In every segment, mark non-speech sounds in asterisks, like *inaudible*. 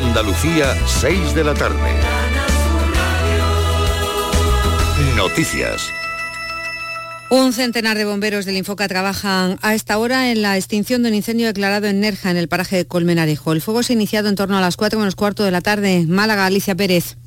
Andalucía, 6 de la tarde. Noticias. Un centenar de bomberos del Infoca trabajan a esta hora en la extinción de un incendio declarado en Nerja, en el paraje de Colmenarejo. El fuego se ha iniciado en torno a las 4 menos cuarto de la tarde. Málaga, Alicia Pérez.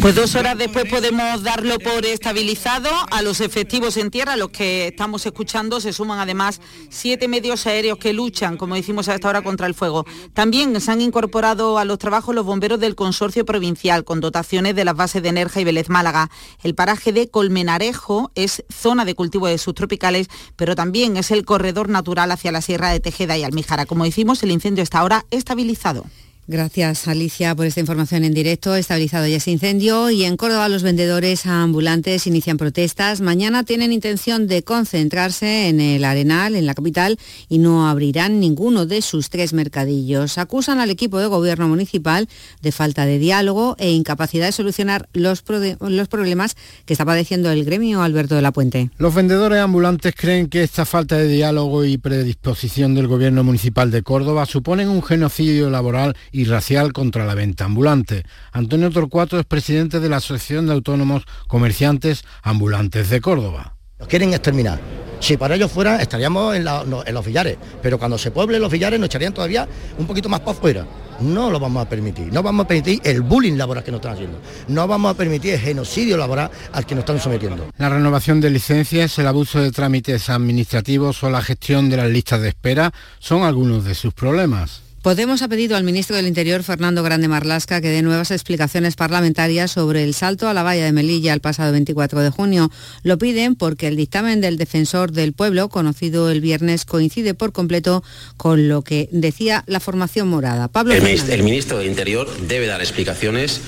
Pues dos horas después podemos darlo por estabilizado. A los efectivos en tierra, los que estamos escuchando, se suman además siete medios aéreos que luchan, como decimos a esta hora, contra el fuego. También se han incorporado a los trabajos los bomberos del consorcio provincial, con dotaciones de las bases de Nerja y Vélez Málaga. El paraje de Colmenarejo es zona de cultivo de subtropicales, pero también es el corredor natural hacia la Sierra de Tejeda y Almijara. Como decimos, el incendio está ahora estabilizado. Gracias Alicia por esta información en directo. Estabilizado ya ese incendio y en Córdoba los vendedores ambulantes inician protestas. Mañana tienen intención de concentrarse en el Arenal, en la capital, y no abrirán ninguno de sus tres mercadillos. Acusan al equipo de gobierno municipal de falta de diálogo e incapacidad de solucionar los, los problemas que está padeciendo el gremio Alberto de la Puente. Los vendedores ambulantes creen que esta falta de diálogo y predisposición del gobierno municipal de Córdoba suponen un genocidio laboral y y racial contra la venta ambulante. Antonio Torcuato es presidente de la Asociación de Autónomos Comerciantes Ambulantes de Córdoba. Los quieren exterminar. Si para ellos fuera, estaríamos en, los villares, pero cuando se pueblen los villares nos echarían todavía un poquito más para afuera. No lo vamos a permitir. No vamos a permitir el bullying laboral que nos están haciendo. No vamos a permitir el genocidio laboral al que nos están sometiendo. La renovación de licencias, el abuso de trámites administrativos o la gestión de las listas de espera son algunos de sus problemas. Podemos ha pedido al ministro del Interior, Fernando Grande Marlasca, que dé nuevas explicaciones parlamentarias sobre el salto a la valla de Melilla el pasado 24 de junio. Lo piden porque el dictamen del defensor del pueblo, conocido el viernes, coincide por completo con lo que decía la formación morada. Pablo el, ministro, del Interior debe dar explicaciones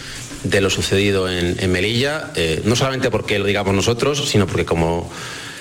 de lo sucedido en, Melilla, eh, no solamente porque lo digamos nosotros, sino porque como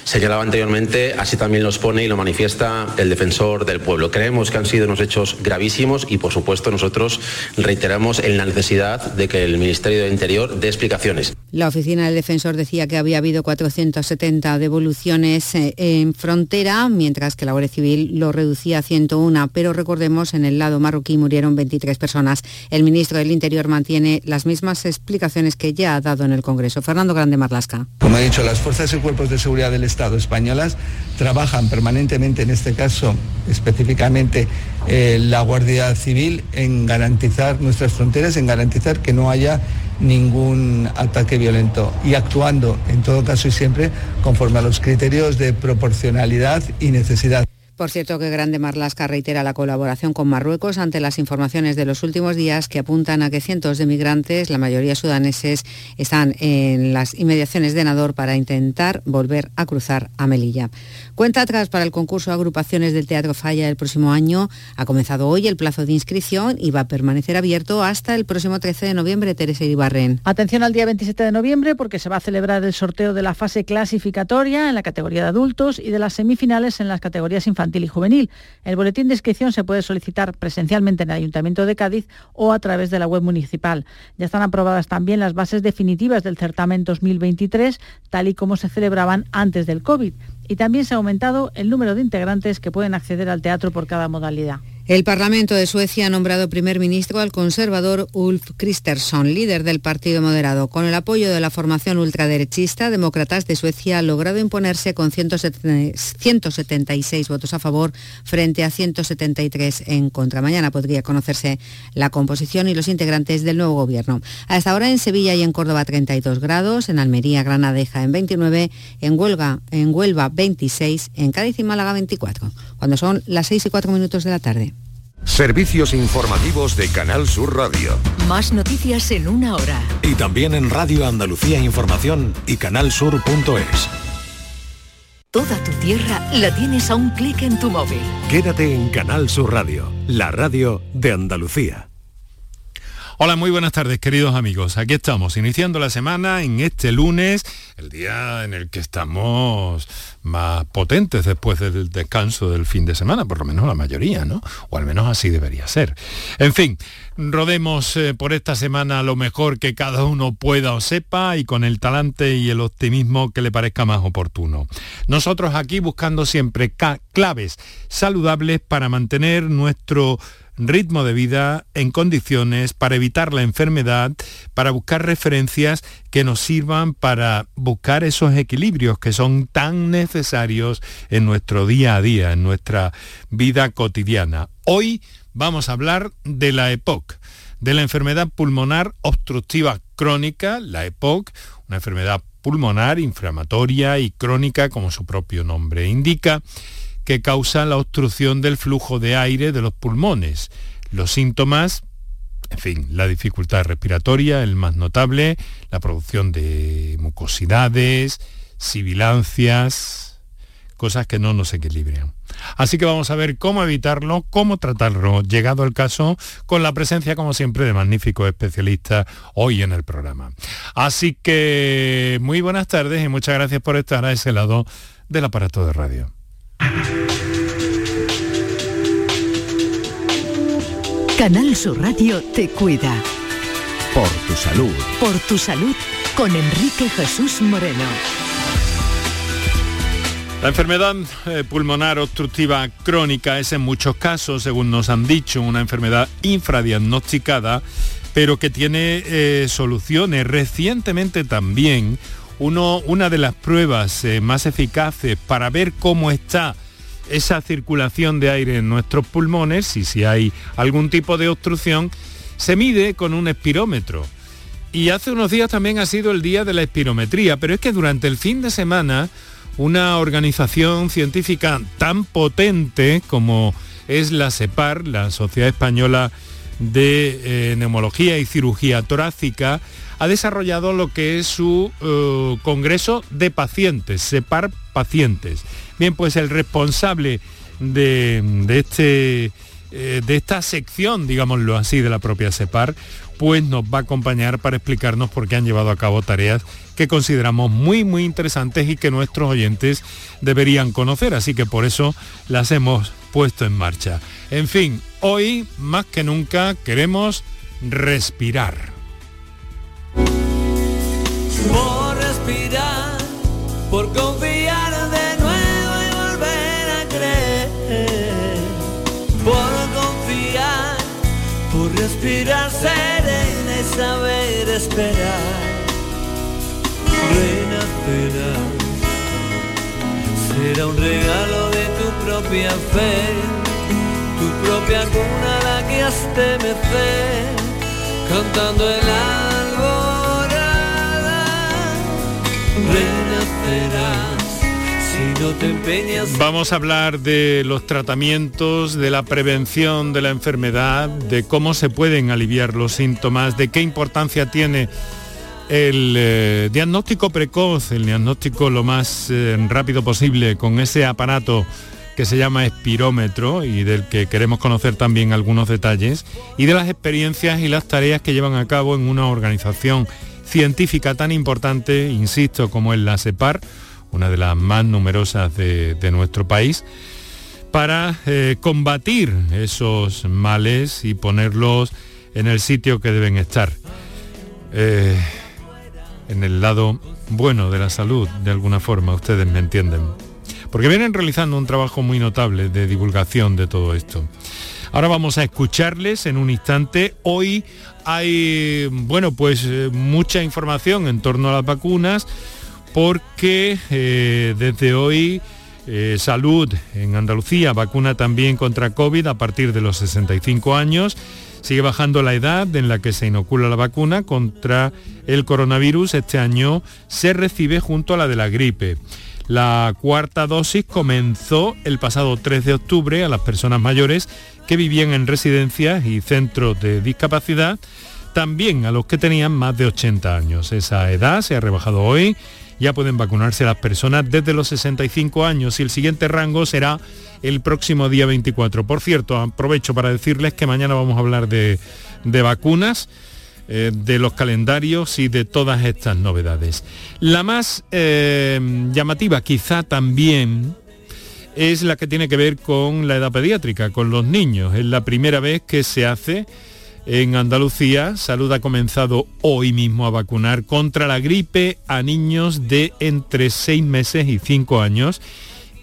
señalaba anteriormente, así también los pone y lo manifiesta el defensor del pueblo. Creemos que han sido unos hechos gravísimos y, por supuesto, nosotros reiteramos en la necesidad de que el Ministerio del Interior dé explicaciones. La oficina del defensor decía que había habido 470 devoluciones eh, en frontera, mientras que la Guardia Civil lo reducía a 101, pero recordemos, en el lado marroquí murieron 23 personas. El ministro del Interior mantiene las mismas explicaciones que ya ha dado en el Congreso. Fernando Grande Marlasca. Como he dicho, las fuerzas y cuerpos de seguridad del Estado españolas trabajan permanentemente, en este caso específicamente eh, la Guardia Civil, en garantizar nuestras fronteras, en garantizar que no haya ningún ataque violento y actuando en todo caso y siempre conforme a los criterios de proporcionalidad y necesidad. Por cierto, que Grande Marlasca reitera la colaboración con Marruecos ante las informaciones de los últimos días que apuntan a que cientos de migrantes, la mayoría sudaneses, están en las inmediaciones de Nador para intentar volver a cruzar a Melilla. Cuenta atrás para el concurso de agrupaciones del Teatro Falla el próximo año. Ha comenzado hoy el plazo de inscripción y va a permanecer abierto hasta el próximo 13 de noviembre, Teresa Iribarren. Atención al día 27 de noviembre porque se va a celebrar el sorteo de la fase clasificatoria en la categoría de adultos y de las semifinales en las categorías infantiles y juvenil. El boletín de inscripción se puede solicitar presencialmente en el Ayuntamiento de Cádiz o a través de la web municipal. Ya están aprobadas también las bases definitivas del certamen 2023, tal y como se celebraban antes del COVID. Y también se ha aumentado el número de integrantes que pueden acceder al teatro por cada modalidad. El Parlamento de Suecia ha nombrado primer ministro al conservador Ulf Kristersson, líder del Partido Moderado. Con el apoyo de la formación ultraderechista, Demócratas de Suecia ha logrado imponerse con 176 votos a favor frente a 173 en contra. Mañana podría conocerse la composición y los integrantes del nuevo gobierno. A esta hora en Sevilla y en Córdoba 32 grados, en Almería, Granadeja en 29, en Huelva, en Huelva 26, en Cádiz y Málaga 24, cuando son las 6 y 4 minutos de la tarde. Servicios informativos de Canal Sur Radio. Más noticias en una hora. Y también en Radio Andalucía Información y canalsur.es. Toda tu tierra la tienes a un clic en tu móvil. Quédate en Canal Sur Radio, la radio de Andalucía. Hola, muy buenas tardes queridos amigos. Aquí estamos, iniciando la semana en este lunes, el día en el que estamos más potentes después del descanso del fin de semana, por lo menos la mayoría, ¿no? O al menos así debería ser. En fin, rodemos eh, por esta semana lo mejor que cada uno pueda o sepa y con el talante y el optimismo que le parezca más oportuno. Nosotros aquí buscando siempre claves saludables para mantener nuestro ritmo de vida en condiciones para evitar la enfermedad, para buscar referencias que nos sirvan para buscar esos equilibrios que son tan necesarios en nuestro día a día, en nuestra vida cotidiana. Hoy vamos a hablar de la EPOC, de la enfermedad pulmonar obstructiva crónica, la EPOC, una enfermedad pulmonar inflamatoria y crónica, como su propio nombre indica, que causa la obstrucción del flujo de aire de los pulmones. Los síntomas, en fin, la dificultad respiratoria, el más notable, la producción de mucosidades, sibilancias, cosas que no nos equilibran. Así que vamos a ver cómo evitarlo, cómo tratarlo, llegado el caso, con la presencia, como siempre, de magníficos especialistas hoy en el programa. Así que muy buenas tardes y muchas gracias por estar a ese lado del aparato de radio. Canal Sur Radio te cuida. Por tu salud. Por tu salud con Enrique Jesús Moreno. La enfermedad eh, pulmonar obstructiva crónica es en muchos casos, según nos han dicho, una enfermedad infradiagnosticada, pero que tiene eh, soluciones. Recientemente también uno, una de las pruebas eh, más eficaces para ver cómo está esa circulación de aire en nuestros pulmones y si hay algún tipo de obstrucción, se mide con un espirómetro. Y hace unos días también ha sido el día de la espirometría, pero es que durante el fin de semana una organización científica tan potente como es la SEPAR, la Sociedad Española de eh, Neumología y Cirugía Torácica, ha desarrollado lo que es su eh, Congreso de Pacientes, SEPAR Pacientes. Bien, pues el responsable de, este, eh, de esta sección, digámoslo así, de la propia SEPAR, pues nos va a acompañar para explicarnos por qué han llevado a cabo tareas que consideramos muy, muy interesantes y que nuestros oyentes deberían conocer. Así que por eso las hemos puesto en marcha. En fin, hoy más que nunca queremos respirar. Respirar serena y saber esperar. Renacerás, será un regalo de tu propia fe, tu propia cuna la que has de cantando el alborada. Vamos a hablar de los tratamientos, de la prevención de la enfermedad, de cómo se pueden aliviar los síntomas, de qué importancia tiene el eh, diagnóstico precoz, el diagnóstico lo más eh, rápido posible con ese aparato que se llama espirómetro y del que queremos conocer también algunos detalles, y de las experiencias y las tareas que llevan a cabo en una organización científica tan importante, insisto, como es la SEPAR, una de las más numerosas de, nuestro país, para eh, combatir esos males y ponerlos en el sitio que deben estar, eh, en el lado bueno de la salud, de alguna forma, ustedes me entienden. Porque vienen realizando un trabajo muy notable de divulgación de todo esto. Ahora vamos a escucharles en un instante. Hoy hay, bueno, pues eh, mucha información en torno a las vacunas porque eh, desde hoy eh, Salud en Andalucía vacuna también contra COVID a partir de los 65 años. Sigue bajando la edad en la que se inocula la vacuna contra el coronavirus. Este año se recibe junto a la de la gripe. La cuarta dosis comenzó el pasado 3 de octubre a las personas mayores que vivían en residencias y centros de discapacidad, también a los que tenían más de 80 años. Esa edad se ha rebajado hoy ya pueden vacunarse las personas desde los 65 años y el siguiente rango será el próximo día 24. Por cierto, aprovecho para decirles que mañana vamos a hablar de, vacunas, eh, de los calendarios y de todas estas novedades. La más eh, llamativa quizá también es la que tiene que ver con la edad pediátrica, con los niños. Es la primera vez que se hace en Andalucía, Salud ha comenzado hoy mismo a vacunar contra la gripe a niños de entre 6 meses y 5 años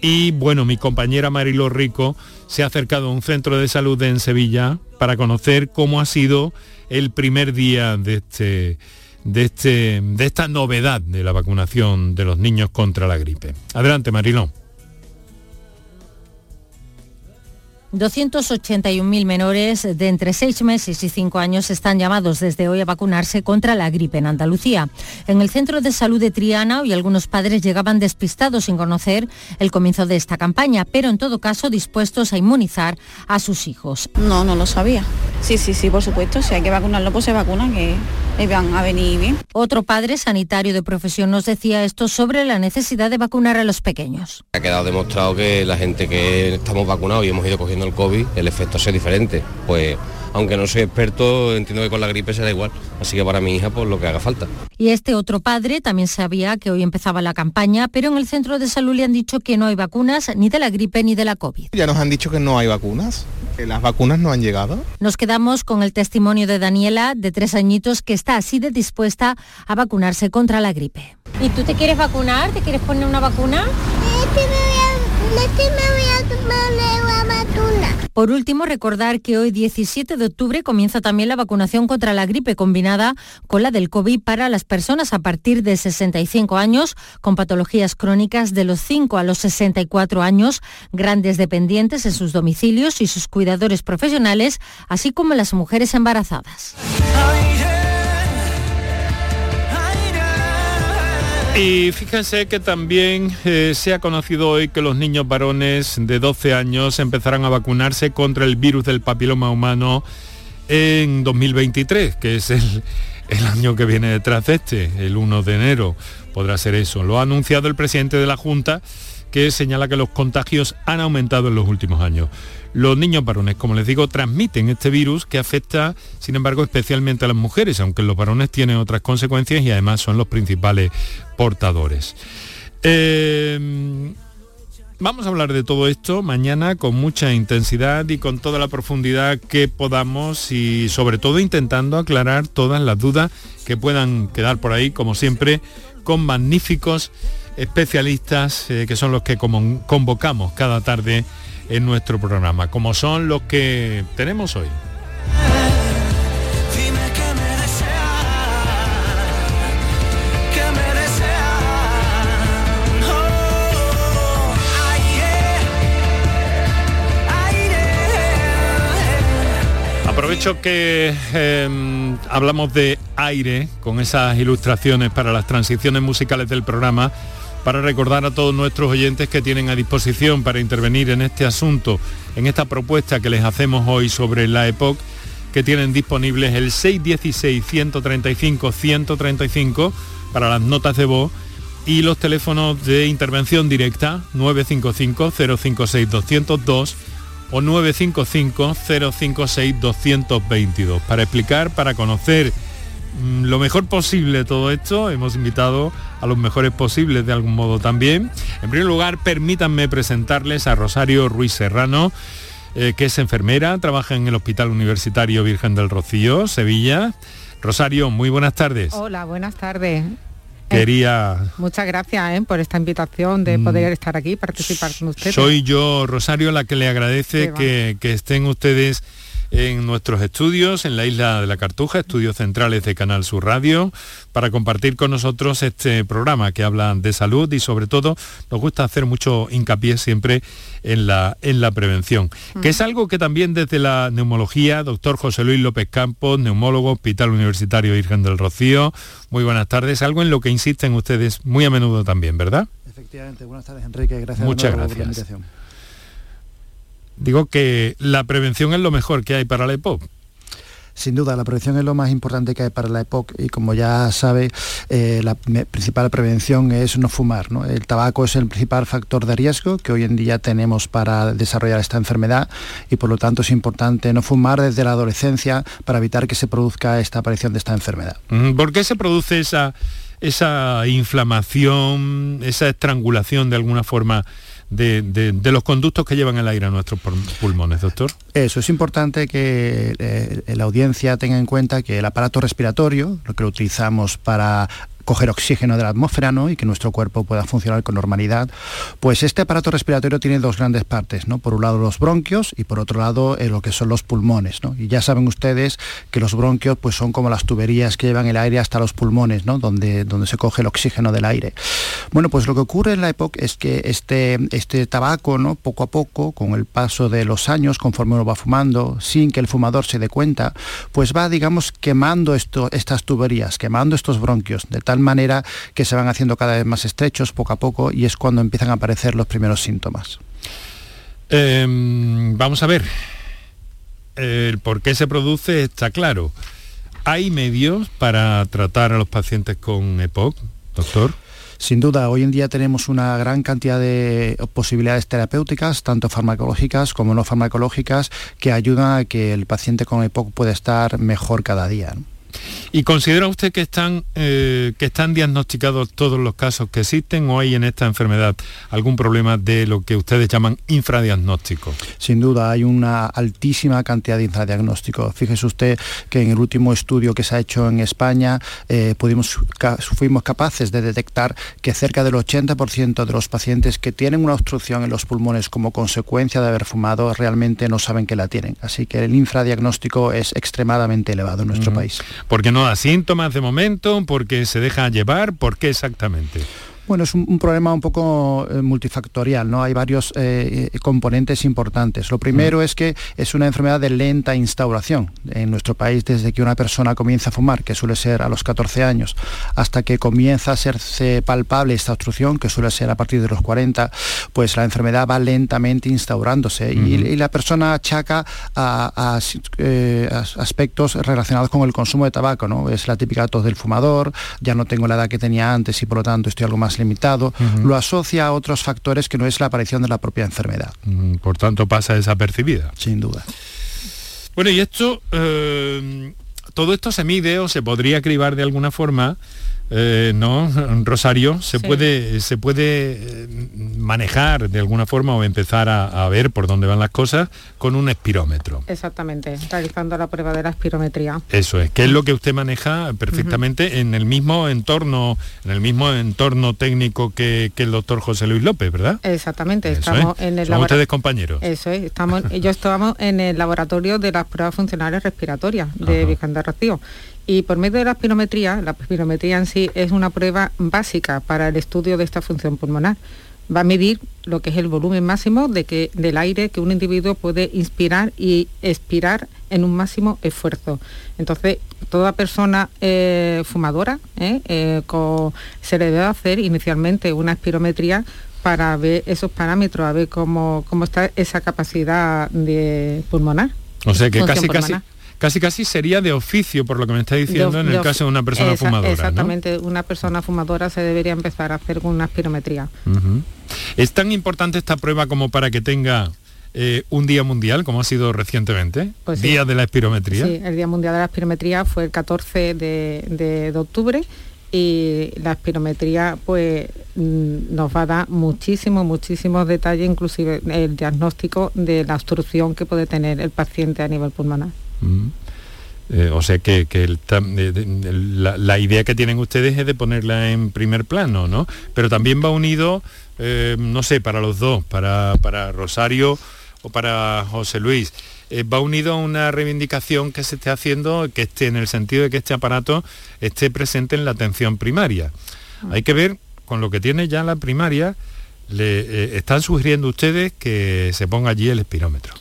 Y bueno, mi compañera Marilo Rico se ha acercado a un centro de salud en Sevilla para conocer cómo ha sido el primer día de este de, este, de esta novedad de la vacunación de los niños contra la gripe. Adelante, Marilón. 281.000 menores de entre 6 meses y 5 años están llamados desde hoy a vacunarse contra la gripe en Andalucía. En el centro de salud de Triana hoy algunos padres llegaban despistados sin conocer el comienzo de esta campaña, pero en todo caso dispuestos a inmunizar a sus hijos. No, no lo sabía. Sí, sí, sí, por supuesto. Si hay que vacunarlo, pues se vacunan, que van a venir bien. Otro padre sanitario de profesión nos decía esto sobre la necesidad de vacunar a los pequeños. Ha quedado demostrado que la gente que estamos vacunados y hemos ido cogiendo el COVID, el efecto es diferente. Pues aunque no soy experto, entiendo que con la gripe será igual. Así que para mi hija, pues lo que haga falta. Y este otro padre también sabía que hoy empezaba la campaña, pero en el centro de salud le han dicho que no hay vacunas ni de la gripe ni de la COVID. Ya nos han dicho que no hay vacunas, que las vacunas no han llegado. Nos quedamos con el testimonio de Daniela, de tres añitos, que está así de dispuesta a vacunarse contra la gripe. ¿Y tú te quieres vacunar? ¿Te quieres poner una vacuna? Por último, recordar que hoy 17 de octubre comienza también la vacunación contra la gripe combinada con la del COVID para las personas a partir de 65 años con patologías crónicas de los 5 a los 64 años, grandes dependientes en sus domicilios y sus cuidadores profesionales, así como las mujeres embarazadas. Y fíjense que también eh, se ha conocido hoy que los niños varones de 12 años empezarán a vacunarse contra el virus del papiloma humano en 2023, que es el, el año que viene detrás de este, el 1 de enero. Podrá ser eso. Lo ha anunciado el presidente de la Junta, que señala que los contagios han aumentado en los últimos años. Los niños varones, como les digo, transmiten este virus que afecta, sin embargo, especialmente a las mujeres, aunque los varones tienen otras consecuencias y además son los principales portadores. Eh, vamos a hablar de todo esto mañana con mucha intensidad y con toda la profundidad que podamos y sobre todo intentando aclarar todas las dudas que puedan quedar por ahí, como siempre, con magníficos especialistas eh, que son los que convocamos cada tarde en nuestro programa, como son los que tenemos hoy. Aprovecho que em, hablamos de aire con esas ilustraciones para las transiciones musicales del programa para recordar a todos nuestros oyentes que tienen a disposición para intervenir en este asunto, en esta propuesta que les hacemos hoy sobre la EPOC, que tienen disponibles el 616-135-135 para las notas de voz y los teléfonos de intervención directa 955-056-202 o 955-056-222. Para explicar, para conocer lo mejor posible todo esto. Hemos invitado a los mejores posibles de algún modo también. En primer lugar, permítanme presentarles a Rosario Ruiz Serrano, eh, que es enfermera, trabaja en el Hospital Universitario Virgen del Rocío, Sevilla. Rosario, muy buenas tardes. Hola, buenas tardes. Quería... Eh, muchas gracias eh, por esta invitación de mm. poder estar aquí, participar con ustedes. Soy yo, Rosario, la que le agradece que, que estén ustedes en nuestros estudios en la isla de la Cartuja, estudios centrales de Canal Sur Radio, para compartir con nosotros este programa que habla de salud y sobre todo nos gusta hacer mucho hincapié siempre en la, en la prevención, que es algo que también desde la neumología, doctor José Luis López Campos, neumólogo, Hospital Universitario Virgen del Rocío, muy buenas tardes, algo en lo que insisten ustedes muy a menudo también, ¿verdad? Efectivamente, buenas tardes Enrique, gracias Muchas gracias. por la invitación. Digo que la prevención es lo mejor que hay para la EPOC. Sin duda, la prevención es lo más importante que hay para la EPOC y como ya sabe, eh, la principal prevención es no fumar. El tabaco es el principal factor de riesgo que hoy en día tenemos para desarrollar esta enfermedad y por lo tanto es importante no fumar desde la adolescencia para evitar que se produzca esta aparición de esta enfermedad. ¿Por qué se produce esa, esa inflamación, esa estrangulación de alguna forma? De, los conductos que llevan el aire a nuestros pulmones, doctor? Eso es importante que eh, la audiencia tenga en cuenta que el aparato respiratorio, lo que lo utilizamos para coger oxígeno de la atmósfera ¿no? y que nuestro cuerpo pueda funcionar con normalidad. Pues este aparato respiratorio tiene dos grandes partes, ¿no? por un lado los bronquios y por otro lado eh, lo que son los pulmones. ¿no? Y ya saben ustedes que los bronquios pues, son como las tuberías que llevan el aire hasta los pulmones, ¿no? donde, donde se coge el oxígeno del aire. Bueno, pues lo que ocurre en la época es que este, este tabaco, ¿no? poco a poco, con el paso de los años, conforme uno va fumando, sin que el fumador se dé cuenta, pues va, digamos, quemando esto, estas tuberías, quemando estos bronquios, de tal manera que se van haciendo cada vez más estrechos poco a poco y es cuando empiezan a aparecer los primeros síntomas. Em, vamos a ver, el por qué se produce está claro. ¿Hay medios para tratar a los pacientes con EPOC, doctor? Sin duda, hoy en día tenemos una gran cantidad de posibilidades terapéuticas, tanto farmacológicas como no farmacológicas, que ayudan a que el paciente con EPOC pueda estar mejor cada día. ¿Y considera usted que están, eh, que están diagnosticados todos los casos que existen o hay en esta enfermedad algún problema de lo que ustedes llaman infradiagnóstico? Sin duda, hay una altísima cantidad de infradiagnóstico. Fíjese usted que en el último estudio que se ha hecho en España eh, pudimos, fuimos capaces de detectar que cerca del 80% de los pacientes que tienen una obstrucción en los pulmones como consecuencia de haber fumado realmente no saben que la tienen. Así que el infradiagnóstico es extremadamente elevado en nuestro país. Porque no da síntomas de momento, porque se deja llevar, ¿por qué exactamente? Bueno, es un, problema un poco eh, multifactorial, ¿no? Hay varios eh, componentes importantes. Lo primero mm. es que es una enfermedad de lenta instauración. En nuestro país, desde que una persona comienza a fumar, que suele ser a los 14 años, hasta que comienza a hacerse palpable esta obstrucción, que suele ser a partir de los 40, pues la enfermedad va lentamente instaurándose y, la persona achaca a, eh, aspectos relacionados con el consumo de tabaco, ¿no? Es la típica tos del fumador, ya no tengo la edad que tenía antes y por lo tanto estoy algo más limitado, lo asocia a otros factores que no es la aparición de la propia enfermedad. Por tanto, pasa desapercibida. Sin duda. Bueno, y esto, eh, todo esto se mide o se podría cribar de alguna forma eh, ¿no? Rosario, se puede, se puede eh, manejar de alguna forma o empezar a, ver por dónde van las cosas con un espirómetro. Exactamente, realizando la prueba de la espirometría. Eso es, que es lo que usted maneja perfectamente en el mismo entorno, en el mismo entorno técnico que, el doctor José Luis López, ¿verdad? Exactamente, estamos en el Son ustedes compañeros. Eso es, estamos, *laughs* yo estamos en el laboratorio de las pruebas funcionales respiratorias de Virgen de Rocío y por medio de la espirometría, la espirometría en sí es una prueba básica para el estudio de esta función pulmonar. Va a medir lo que es el volumen máximo de que, del aire que un individuo puede inspirar y expirar en un máximo esfuerzo. Entonces, toda persona eh, fumadora eh, eh, se le debe hacer inicialmente una espirometría para ver esos parámetros, a ver cómo, cómo está esa capacidad de pulmonar. O sea que casi, casi, casi casi sería de oficio, por lo que me está diciendo, en el caso de una persona fumadora. Exactamente, una persona fumadora se debería empezar a hacer con una espirometría. ¿Es tan importante esta prueba como para que tenga eh, un día mundial, como ha sido recientemente? Pues día de la espirometría. Sí, el Día Mundial de la Espirometría fue el 14 de, octubre y la espirometría pues mm, nos va a dar muchísimos, muchísimos detalles, inclusive el diagnóstico de la obstrucción que puede tener el paciente a nivel pulmonar. Eh, o sea que, la, idea que tienen ustedes es de ponerla en primer plano, ¿no? Pero también va unido, eh, no sé, para los dos, para, para Rosario o para José Luis, eh, va unido a una reivindicación que se esté haciendo, que esté en el sentido de que este aparato esté presente en la atención primaria. Mm. Hay que ver con lo que tiene ya la primaria, le están sugiriendo ustedes que se ponga allí el espirómetro.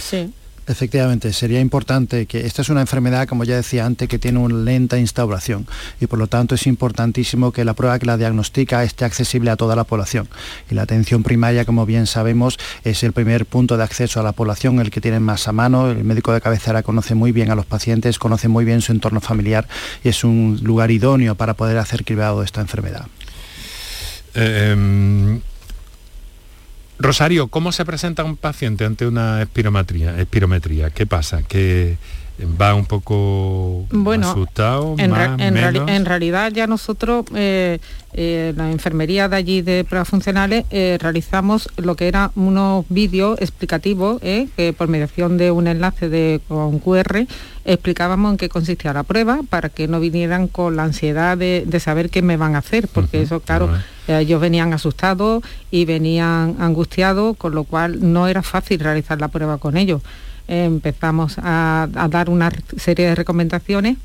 Sí. Efectivamente, sería importante que esta es una enfermedad, como ya decía antes, que tiene una lenta instauración y por lo tanto es importantísimo que la prueba que la diagnostica esté accesible a toda la población. Y la atención primaria, como bien sabemos, es el primer punto de acceso a la población, el que tiene más a mano. El médico de cabecera conoce muy bien a los pacientes, conoce muy bien su entorno familiar y es un lugar idóneo para poder hacer cribado de esta enfermedad. Em, Rosario, ¿cómo se presenta un paciente ante una espirometría? ¿Qué pasa? ¿Que va un poco bueno, asustado, en, más, en, menos. en, realidad ya nosotros, eh, eh, la enfermería de allí de pruebas funcionales, eh, realizamos lo que eran unos vídeos explicativos, eh, que por mediación de un enlace de con QR, explicábamos en qué consistía la prueba para que no vinieran con la ansiedad de, de saber qué me van a hacer, porque eso, claro, ellos venían asustados y venían angustiados, con lo cual no era fácil realizar la prueba con ellos empezamos a, a, dar una serie de recomendaciones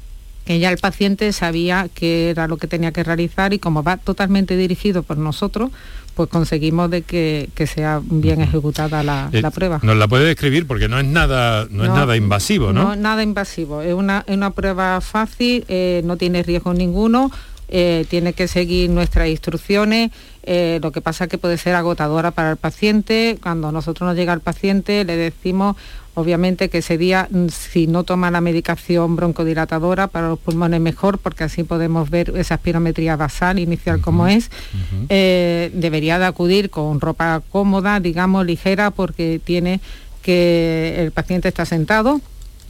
que ya el paciente sabía qué era lo que tenía que realizar y como va totalmente dirigido por nosotros, pues conseguimos de que, que sea bien ejecutada la, Eh, la, prueba. Nos la puede describir porque no es nada, no, es nada invasivo, ¿no? No, nada invasivo. Es una, es una prueba fácil, eh, no tiene riesgo ninguno. Eh, tiene que seguir nuestras instrucciones, lo que pasa que puede ser agotadora para el paciente. Cuando nosotros nos llega el paciente le decimos obviamente que ese día mm, si no toma la medicación broncodilatadora para los pulmones mejor porque así podemos ver esa espirometría basal inicial como es. eh, debería de acudir con ropa cómoda digamos ligera porque tiene que el paciente está sentado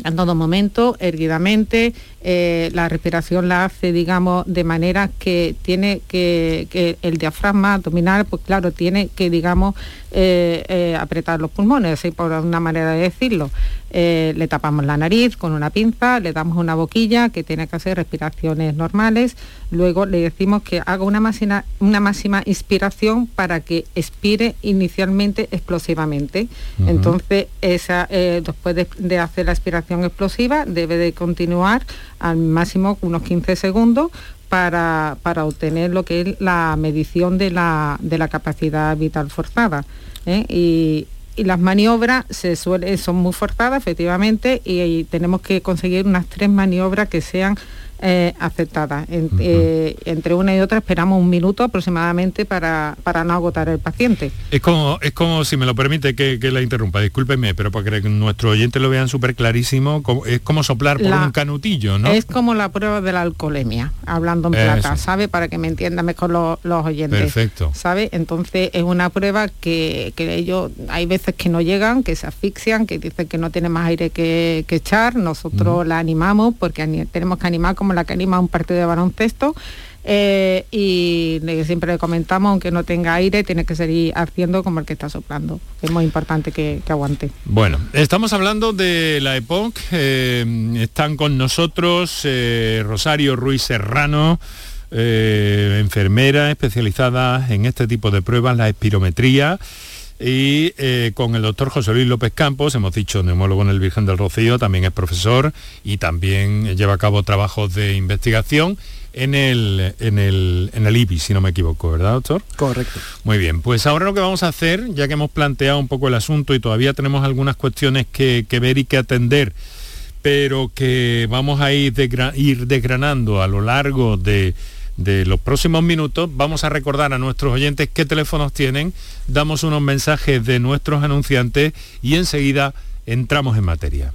en todo momento, erguidamente, eh, la respiración la hace, digamos, de manera que tiene que, el diafragma abdominal, pues claro, tiene que, digamos, eh, eh, apretar los pulmones, así por una manera de decirlo. Eh, le tapamos la nariz con una pinza, le damos una boquilla que tiene que hacer respiraciones normales, luego le decimos que haga una máxima, una máxima inspiración para que expire inicialmente explosivamente. Entonces, esa, eh, después de, de hacer la expiración explosiva, debe de continuar al máximo unos 15 segundos para, para obtener lo que es la medición de la, de la capacidad vital forzada. ¿eh? Y, y las maniobras se suele, son muy forzadas, efectivamente, y, y tenemos que conseguir unas tres maniobras que sean eh, aceptadas. En- eh, entre una y otra esperamos un minuto aproximadamente para, para no agotar el paciente. Es como, es como, si me lo permite que, que la interrumpa, discúlpeme, pero para que nuestros oyentes lo vean súper clarísimo, como- es como soplar por La- un canutillo, ¿no? Es como la prueba de la alcoholemia, hablando en plata, Eso. ¿sabe? Para que me entiendan mejor lo- los oyentes. Perfecto. ¿Sabe? Entonces es una prueba que, que ellos, hay veces que no llegan, que se asfixian, que dicen que no tienen más aire que, que echar. Nosotros la animamos porque tenemos que animar como la que anima un partido de baloncesto. eh, y siempre le comentamos, aunque no tenga aire, tiene que seguir haciendo como el que está soplando. Es muy importante que, aguante. Bueno, estamos hablando de la EPOC, eh, están con nosotros eh, Rosario Ruiz Serrano, enfermera especializada en este tipo de pruebas, la espirometría, y eh, con el doctor José Luis López Campos, hemos dicho neumólogo en el Virgen del Rocío, también es profesor y también lleva a cabo trabajos de investigación en el, en el, en el IBI, si no me equivoco, ¿verdad, doctor? Correcto. Muy bien, pues ahora lo que vamos a hacer, ya que hemos planteado un poco el asunto y todavía tenemos algunas cuestiones que, que ver y que atender, pero que vamos a ir, desgra- ir desgranando a lo largo de, de los próximos minutos, vamos a recordar a nuestros oyentes qué teléfonos tienen, damos unos mensajes de nuestros anunciantes y enseguida entramos en materia.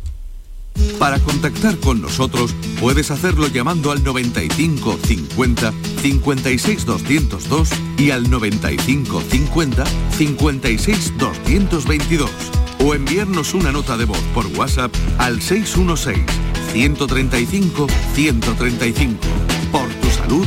Para contactar con nosotros puedes hacerlo llamando al 95 50 56 202 y al 95 50 56 222 o enviarnos una nota de voz por WhatsApp al 616 135 135. Por tu salud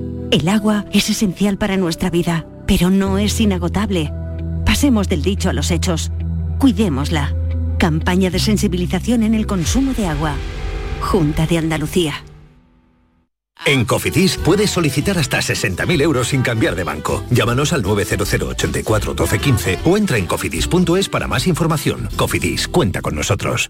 El agua es esencial para nuestra vida, pero no es inagotable. Pasemos del dicho a los hechos. Cuidémosla. Campaña de sensibilización en el consumo de agua. Junta de Andalucía. En Cofidis puedes solicitar hasta 60.000 euros sin cambiar de banco. Llámanos al 900 84 12 15 o entra en cofidis.es para más información. Cofidis, cuenta con nosotros.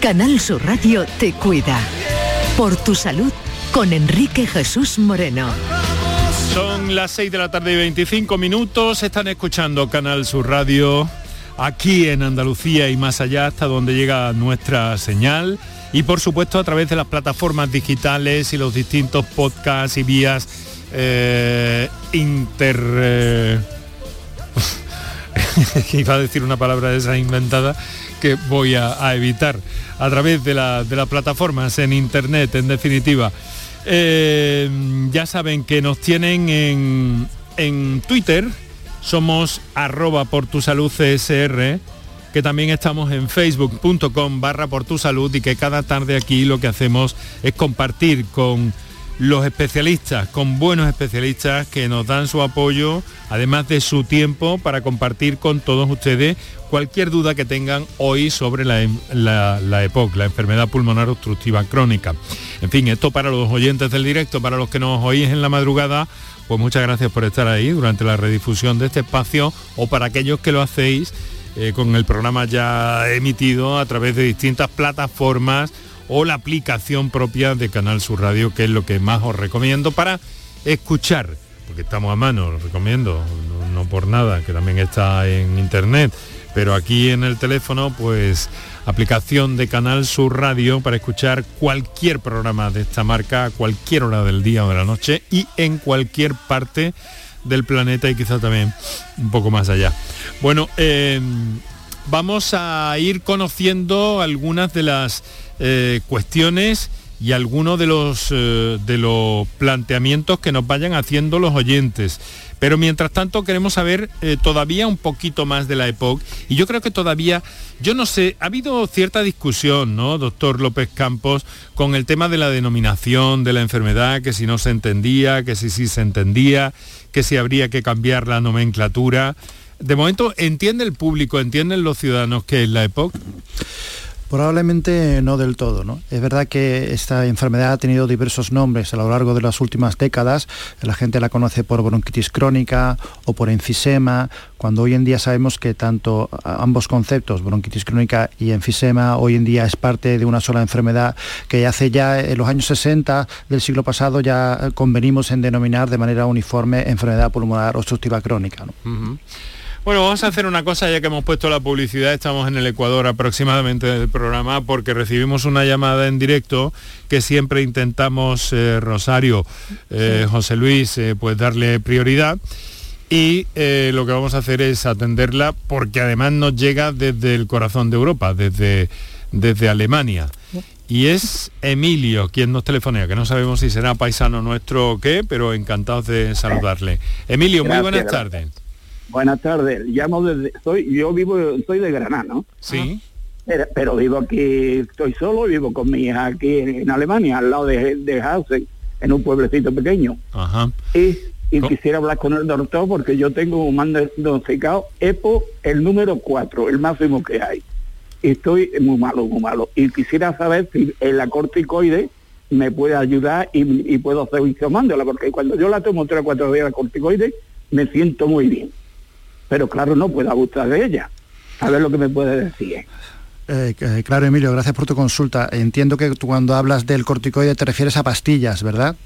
Canal Sur Radio te cuida. Por tu salud con Enrique Jesús Moreno. Son las 6 de la tarde y 25 minutos. Están escuchando Canal Sur Radio aquí en Andalucía y más allá hasta donde llega nuestra señal. Y por supuesto a través de las plataformas digitales y los distintos podcasts y vías eh, inter... eh, *laughs* iba a decir una palabra de esa inventada que voy a, evitar a través de, de las plataformas en internet en definitiva. Eh, ya saben que nos tienen en, en Twitter. Somos arroba por tu salud CSR que también estamos en facebook.com barra por tu salud y que cada tarde aquí lo que hacemos es compartir con los especialistas, con buenos especialistas que nos dan su apoyo, además de su tiempo para compartir con todos ustedes cualquier duda que tengan hoy sobre la, em- la, la EPOC, la enfermedad pulmonar obstructiva crónica. En fin, esto para los oyentes del directo, para los que nos oís en la madrugada, pues muchas gracias por estar ahí durante la redifusión de este espacio o para aquellos que lo hacéis eh, con el programa ya emitido a través de distintas plataformas o la aplicación propia de Canal Sur Radio, que es lo que más os recomiendo para escuchar, porque estamos a mano, lo recomiendo, no, no por nada, que también está en internet, pero aquí en el teléfono, pues aplicación de Canal Sur Radio para escuchar cualquier programa de esta marca a cualquier hora del día o de la noche y en cualquier parte del planeta y quizá también un poco más allá. Bueno, eh, vamos a ir conociendo algunas de las eh, cuestiones y algunos de los, eh, de los planteamientos que nos vayan haciendo los oyentes. Pero mientras tanto queremos saber eh, todavía un poquito más de la EPOC y yo creo que todavía, yo no sé, ha habido cierta discusión, ¿no, doctor López Campos, con el tema de la denominación de la enfermedad, que si no se entendía, que si sí se entendía, que si habría que cambiar la nomenclatura. De momento, ¿entiende el público, entienden los ciudadanos que es la EPOC? Probablemente no del todo, ¿no? Es verdad que esta enfermedad ha tenido diversos nombres a lo largo de las últimas décadas. La gente la conoce por bronquitis crónica o por enfisema, cuando hoy en día sabemos que tanto ambos conceptos, bronquitis crónica y enfisema, hoy en día es parte de una sola enfermedad que hace ya en los años 60 del siglo pasado ya convenimos en denominar de manera uniforme enfermedad pulmonar obstructiva crónica. ¿no? Bueno, vamos a hacer una cosa ya que hemos puesto la publicidad, estamos en el Ecuador aproximadamente del programa porque recibimos una llamada en directo que siempre intentamos, eh, Rosario, eh, José Luis, eh, pues darle prioridad y eh, lo que vamos a hacer es atenderla porque además nos llega desde el corazón de Europa, desde, desde Alemania. Y es Emilio quien nos telefonea, que no sabemos si será paisano nuestro o qué, pero encantados de saludarle. Emilio, muy buenas gracias. tardes. Buenas tardes. Llamo desde, soy, yo vivo, soy de Granada, ¿no? Sí. Pero, pero vivo aquí, estoy solo, vivo con mi hija aquí en, en Alemania, al lado de, de Hausen, en un pueblecito pequeño. Ajá. Y, y quisiera hablar con el doctor porque yo tengo un man diagnosticado EPO, el número 4, el máximo que hay. Y estoy muy malo, muy malo. Y quisiera saber si la corticoide me puede ayudar y, y puedo seguir tomándola, porque cuando yo la tomo tres o cuatro días la corticoide, me siento muy bien. Pero claro, no puedo abusar de ella. A ver lo que me puede decir. Eh, eh, claro, Emilio, gracias por tu consulta. Entiendo que tú cuando hablas del corticoide te refieres a pastillas, ¿verdad?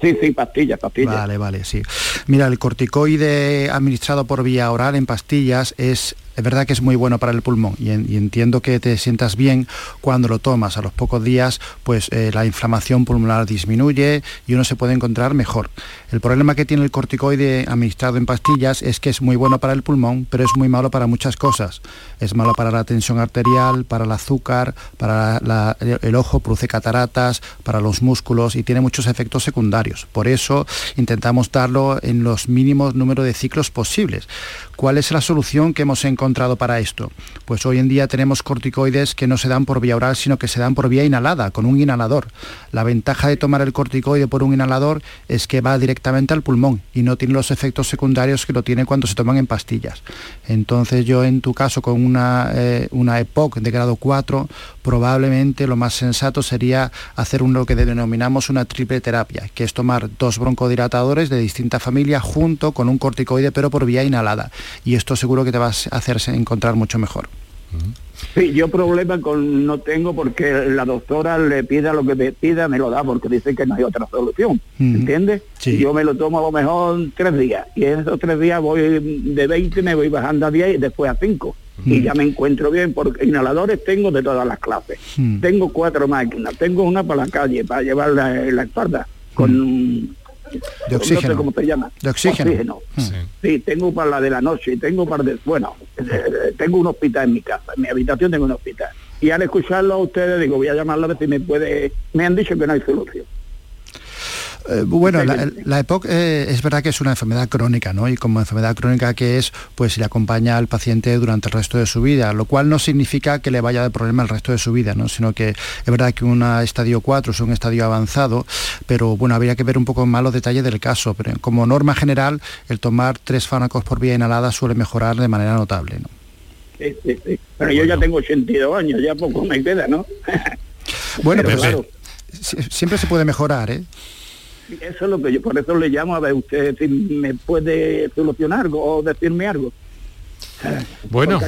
Sí, sí, pastillas, pastillas. Vale, vale, sí. Mira, el corticoide administrado por vía oral en pastillas es es verdad que es muy bueno para el pulmón y, entiendo que te sientas bien cuando lo tomas. A los pocos días, pues eh, la inflamación pulmonar disminuye y uno se puede encontrar mejor. El problema que tiene el corticoide administrado en pastillas es que es muy bueno para el pulmón, pero es muy malo para muchas cosas. Es malo para la tensión arterial, para el azúcar, para el ojo, produce cataratas, para los músculos y tiene muchos efectos secundarios. Por eso intentamos darlo en los mínimos números de ciclos posibles. ¿Cuál es la solución que hemos encontrado para esto? Pues hoy en día tenemos corticoides que no se dan por vía oral, sino que se dan por vía inhalada, con un inhalador. La ventaja de tomar el corticoide por un inhalador es que va directamente al pulmón y no tiene los efectos secundarios que lo tiene cuando se toman en pastillas. Entonces yo en tu caso con una, eh, una EPOC de grado 4, probablemente lo más sensato sería hacer lo que denominamos una triple terapia, que es tomar dos broncodilatadores de distinta familia junto con un corticoide pero por vía inhalada y esto seguro que te vas a hacerse encontrar mucho mejor. Sí, yo problema con no tengo porque la doctora le pida lo que me pida, me lo da porque dice que no hay otra solución, ¿entiendes? Yo me lo tomo a lo mejor tres días y en esos tres días voy de 20, me voy bajando a 10 y después a 5. Y ya me encuentro bien porque inhaladores tengo de todas las clases. Tengo cuatro máquinas, tengo una para la calle, para llevar la, espalda, con de oxígeno. No sé cómo se llama. De oxígeno. Mm. Sí. tengo para la de la noche y tengo para de, bueno, eh, tengo un hospital en mi casa, en mi habitación tengo un hospital. Y al escucharlo a ustedes digo, voy a llamarlo a ver si me puede, me han dicho que no hay solución. Eh, bueno, la, EPOC eh, es verdad que es una enfermedad crónica, ¿no? Y como enfermedad crónica que es, pues le acompaña al paciente durante el resto de su vida, lo cual no significa que le vaya de problema el resto de su vida, ¿no? Sino que es verdad que un estadio 4 es un estadio avanzado, pero bueno, habría que ver un poco más los detalles del caso, pero como norma general, el tomar tres fármacos por vía inhalada suele mejorar de manera notable, ¿no? Sí, sí, sí. Pero yo ya tengo 82 años, ya poco me queda, ¿no? bueno, pero, claro. siempre se puede mejorar, ¿eh? Eso es lo que yo, por eso le llamo a ver usted si me puede solucionar algo o decirme algo. Bueno.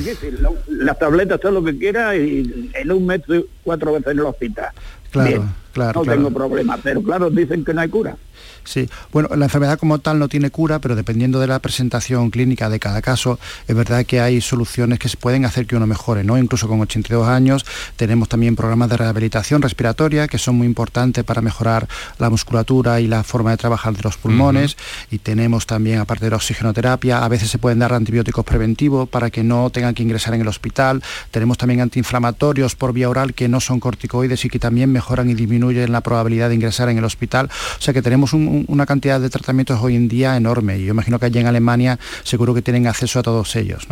las tabletas, todo lo que quiera y en un mes cuatro veces en el hospital. Claro, claro. No tengo problema, pero claro, dicen que no hay cura. Sí, bueno, la enfermedad como tal no tiene cura, pero dependiendo de la presentación clínica de cada caso, es verdad que hay soluciones que se pueden hacer que uno mejore, ¿no? Incluso con 82 años tenemos también programas de rehabilitación respiratoria que son muy importantes para mejorar la musculatura y la forma de trabajar de los pulmones. Y tenemos también, aparte de la oxigenoterapia, a veces se pueden dar antibióticos preventivos para que no tengan que ingresar en el hospital, tenemos también antiinflamatorios por vía oral que no son corticoides y que también mejoran y disminuyen la probabilidad de ingresar en el hospital, o sea que tenemos un, una cantidad de tratamientos hoy en día enorme. Y yo imagino que allí en Alemania seguro que tienen acceso a todos ellos.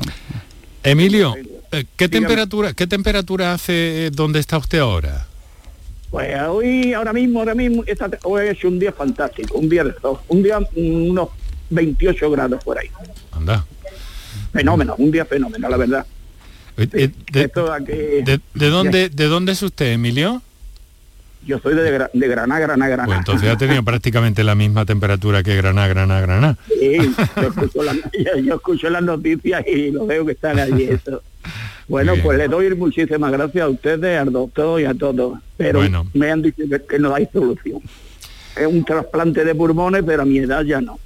Emilio, eh, ¿qué temperatura, ¿qué temperatura hace eh, donde está usted ahora? Pues hoy, ahora mismo, ahora mismo, hoy es un día fantástico, un día de sol, un día unos 28 grados por ahí. Anda. Fenómeno, un día fenómeno, la verdad. Eh, de, dónde, ¿De dónde es usted, Emilio? Yo soy de, de Granada, Granada, Granada. Pues entonces ha tenido prácticamente la misma temperatura que Granada, Granada, Granada. Sí, yo escucho, las noticias y lo veo que están allí eso. *laughs* Bueno, pues le doy muchísimas gracias a ustedes, al doctor y a todos. Pero me han dicho que, no hay solución. Es un trasplante de pulmones, pero a mi edad ya no.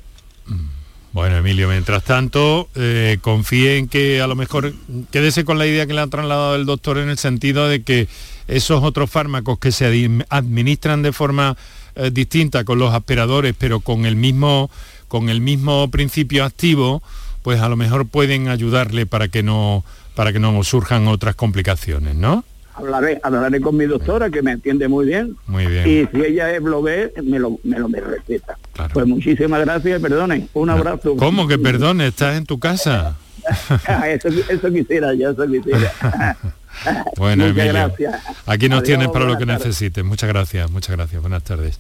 Mm. Bueno, Emilio, mientras tanto, eh, confíe en que a lo mejor quédese con la idea que le ha trasladado el doctor en el sentido de que esos otros fármacos que se administran de forma eh, distinta con los aspiradores, pero con el mismo con el mismo principio activo, pues a lo mejor pueden ayudarle para que no para que no surjan otras complicaciones, ¿no? Hablaré, hablaré con mi doctora que me entiende muy bien. Muy bien. Y si ella es lo ve, me lo, me lo me receta. Pues muchísimas gracias, perdonen. Un abrazo. ¿Cómo que perdone? ¿Estás en tu casa? *laughs* eso, eso quisiera, yo eso quisiera. *laughs* bueno, Emilio, aquí nos tienes para lo que necesites. Muchas gracias, muchas gracias. Buenas tardes.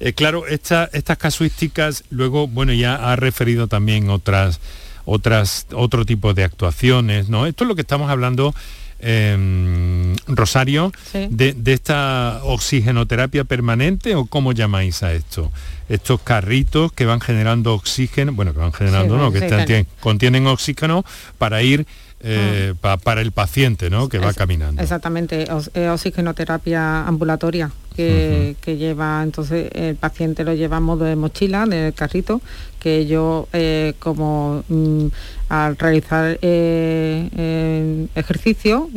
Eh, claro, estas casuísticas, luego, bueno, ya ha referido también otras, otras, otro tipo de actuaciones, ¿no? Esto es lo que estamos hablando em, Rosario, de, esta oxigenoterapia permanente o cómo llamáis a esto? Estos carritos que van generando oxígeno, bueno, que van generando, ¿no? Que contienen oxígeno para ir eh, para el paciente ¿no? que va caminando. Exactamente, oxigenoterapia ambulatoria que, lleva, entonces el paciente lo lleva a modo de mochila, del carrito, que yo eh, como mm, al realizar eh, ejercicio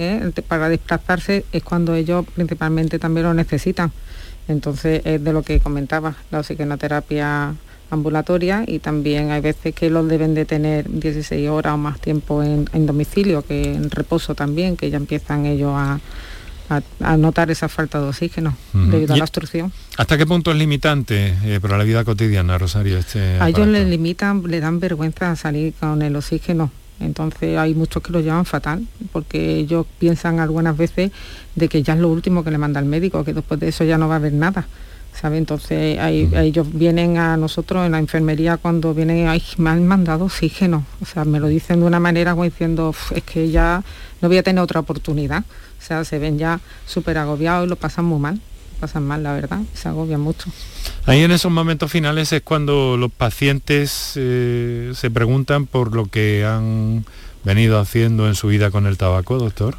para desplazarse es cuando ellos principalmente también lo necesitan. Entonces es de lo que comentaba, la oxigenoterapia ambulatoria y también hay veces que los deben de tener 16 horas o más tiempo en, domicilio, que en reposo también, que ya empiezan ellos a, notar esa falta de oxígeno debido a la obstrucción. ¿Hasta qué punto es limitante eh, para la vida cotidiana, Rosario? Este a ellos les limitan, le dan vergüenza salir con el oxígeno. Entonces hay muchos que lo llevan fatal, porque ellos piensan algunas veces de que ya es lo último que le manda el médico, que después de eso ya no va a haber nada. ¿Sabe? Entonces ellos vienen a nosotros en la enfermería cuando vienen, ay, me han mandado oxígeno, o sea, me lo dicen de una manera como diciendo, es que ya no voy a tener otra oportunidad, o sea, se ven ya súper agobiados y lo pasan muy mal, pasan mal, la verdad, se agobian mucho. Ahí en esos momentos finales es cuando los pacientes eh, se preguntan por lo que han venido haciendo en su vida con el tabaco, doctor.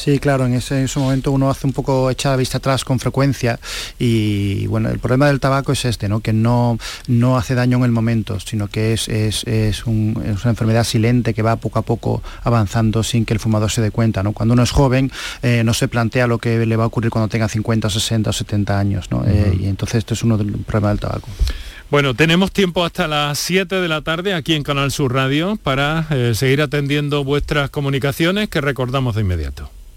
Sí, claro, en ese, momento uno hace un poco echada vista atrás con frecuencia y bueno, el problema del tabaco es este, ¿no? que no, no hace daño en el momento, sino que es, es, una enfermedad silente que va poco a poco avanzando sin que el fumador se dé cuenta. ¿no? Cuando uno es joven eh, no se plantea lo que le va a ocurrir cuando tenga 50, 60 o 70 años ¿no? Eh, y entonces esto es uno del problema del tabaco. Bueno, tenemos tiempo hasta las 7 de la tarde aquí en Canal Sur Radio para eh, seguir atendiendo vuestras comunicaciones que recordamos de inmediato.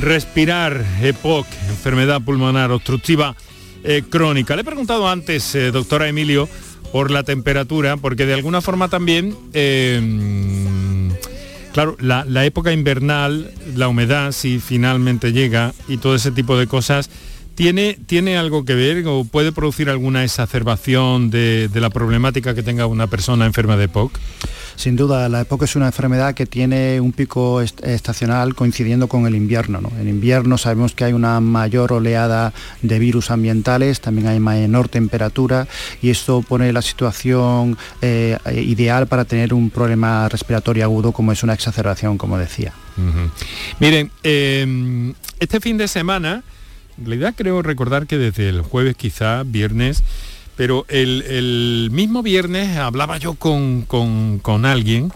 Respirar, EPOC, enfermedad pulmonar obstructiva eh, crónica. Le he preguntado antes, eh, doctora Emilio, por la temperatura, porque de alguna forma también, em, claro, la, época invernal, la humedad, si finalmente llega, y todo ese tipo de cosas, ¿tiene, ¿tiene algo que ver o puede producir alguna exacerbación de, de la problemática que tenga una persona enferma de EPOC? Sin duda, la época es una enfermedad que tiene un pico estacional coincidiendo con el invierno. En invierno sabemos que hay una mayor oleada de virus ambientales, también hay menor temperatura y esto pone la situación eh, ideal para tener un problema respiratorio agudo como es una exacerbación, como decía. Miren, em, este fin de semana, en realidad creo recordar que desde el jueves quizá, viernes, pero el, mismo viernes hablaba yo con, alguien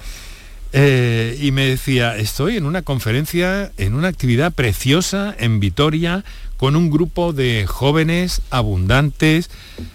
eh, y me decía, estoy en una conferencia, en una actividad preciosa en Vitoria, con un grupo de jóvenes abundantes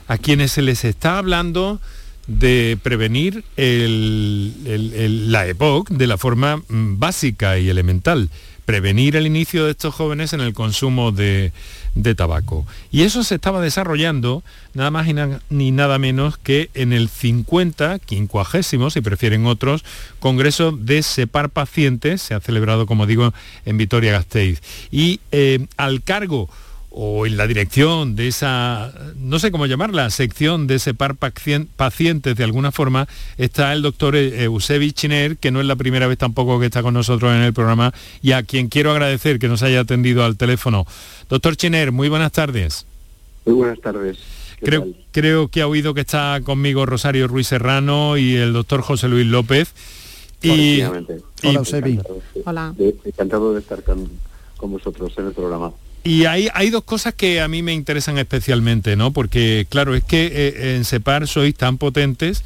a quienes se les está hablando de prevenir la EPOC de la forma mm, básica y elemental, prevenir el inicio de estos jóvenes en el consumo de, de tabaco. Y eso se estaba desarrollando nada más ni nada menos que en el 50, quincuagésimo, si prefieren otros, Congreso de Separ Pacientes, se ha celebrado, como digo, en Vitoria-Gasteiz. Y eh, al cargo o en la dirección de esa, no sé cómo llamarla, sección de SEPAR pacientes de alguna forma, está el doctor e-, Eusebi Chiner, que no es la primera vez tampoco que está con nosotros en el programa y a quien quiero agradecer que nos haya atendido al teléfono. Doctor Chiner, muy buenas tardes. Muy buenas tardes. Creo, creo que ha oído que está conmigo Rosario Ruiz Serrano y el doctor José Luis López. Y, Hola, Eusebi. Hola. encantado de estar con, con vosotros en el programa. Y hay, hay dos cosas que a mí me interesan especialmente, ¿no? Porque, claro, es que eh, en SEPAR sois tan potentes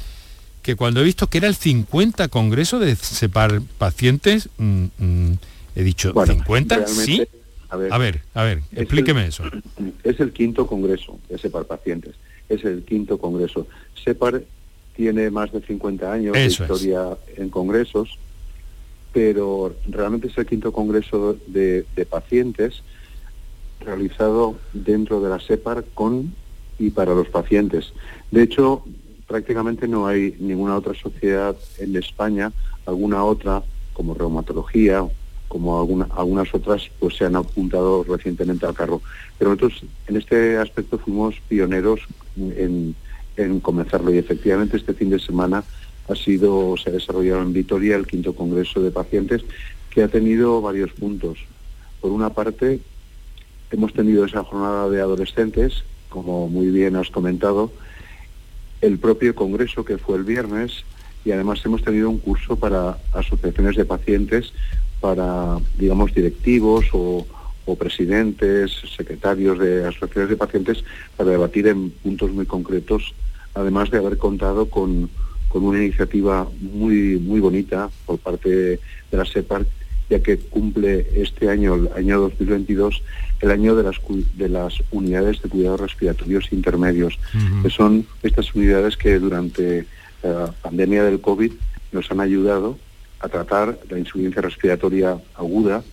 que cuando he visto que era el 50 Congreso de Separ Pacientes, mm, mm, he dicho, ¿50? ¿Sí? A ver, a ver, explíqueme eso. *clears throat* Es el quinto Congreso de Separ Pacientes, es el quinto Congreso. Separ tiene más de 50 años de historia en congresos, pero realmente es el quinto Congreso de, de pacientes realizado dentro de la SEPAR con y para los pacientes. De hecho, prácticamente no hay ninguna otra sociedad en España, alguna otra como reumatología, como alguna, algunas otras, pues se han apuntado recientemente al carro. Pero nosotros en este aspecto fuimos pioneros en, en comenzarlo y efectivamente este fin de semana ha sido, se ha desarrollado en Vitoria el quinto congreso de pacientes que ha tenido varios puntos. Por una parte, hemos tenido esa jornada de adolescentes como muy bien has comentado, el propio Congreso que fue el viernes y además hemos tenido un curso para asociaciones de pacientes, para, digamos, directivos o, presidentes, secretarios de asociaciones de pacientes, para debatir en puntos muy concretos, además de haber contado con, con una iniciativa muy, muy bonita por parte de la SEPAR ya que cumple este año, el año 2022, el año de las, de las unidades de cuidados respiratorios intermedios, que son estas unidades que durante la pandemia del COVID nos han ayudado a tratar la insuficiencia respiratoria aguda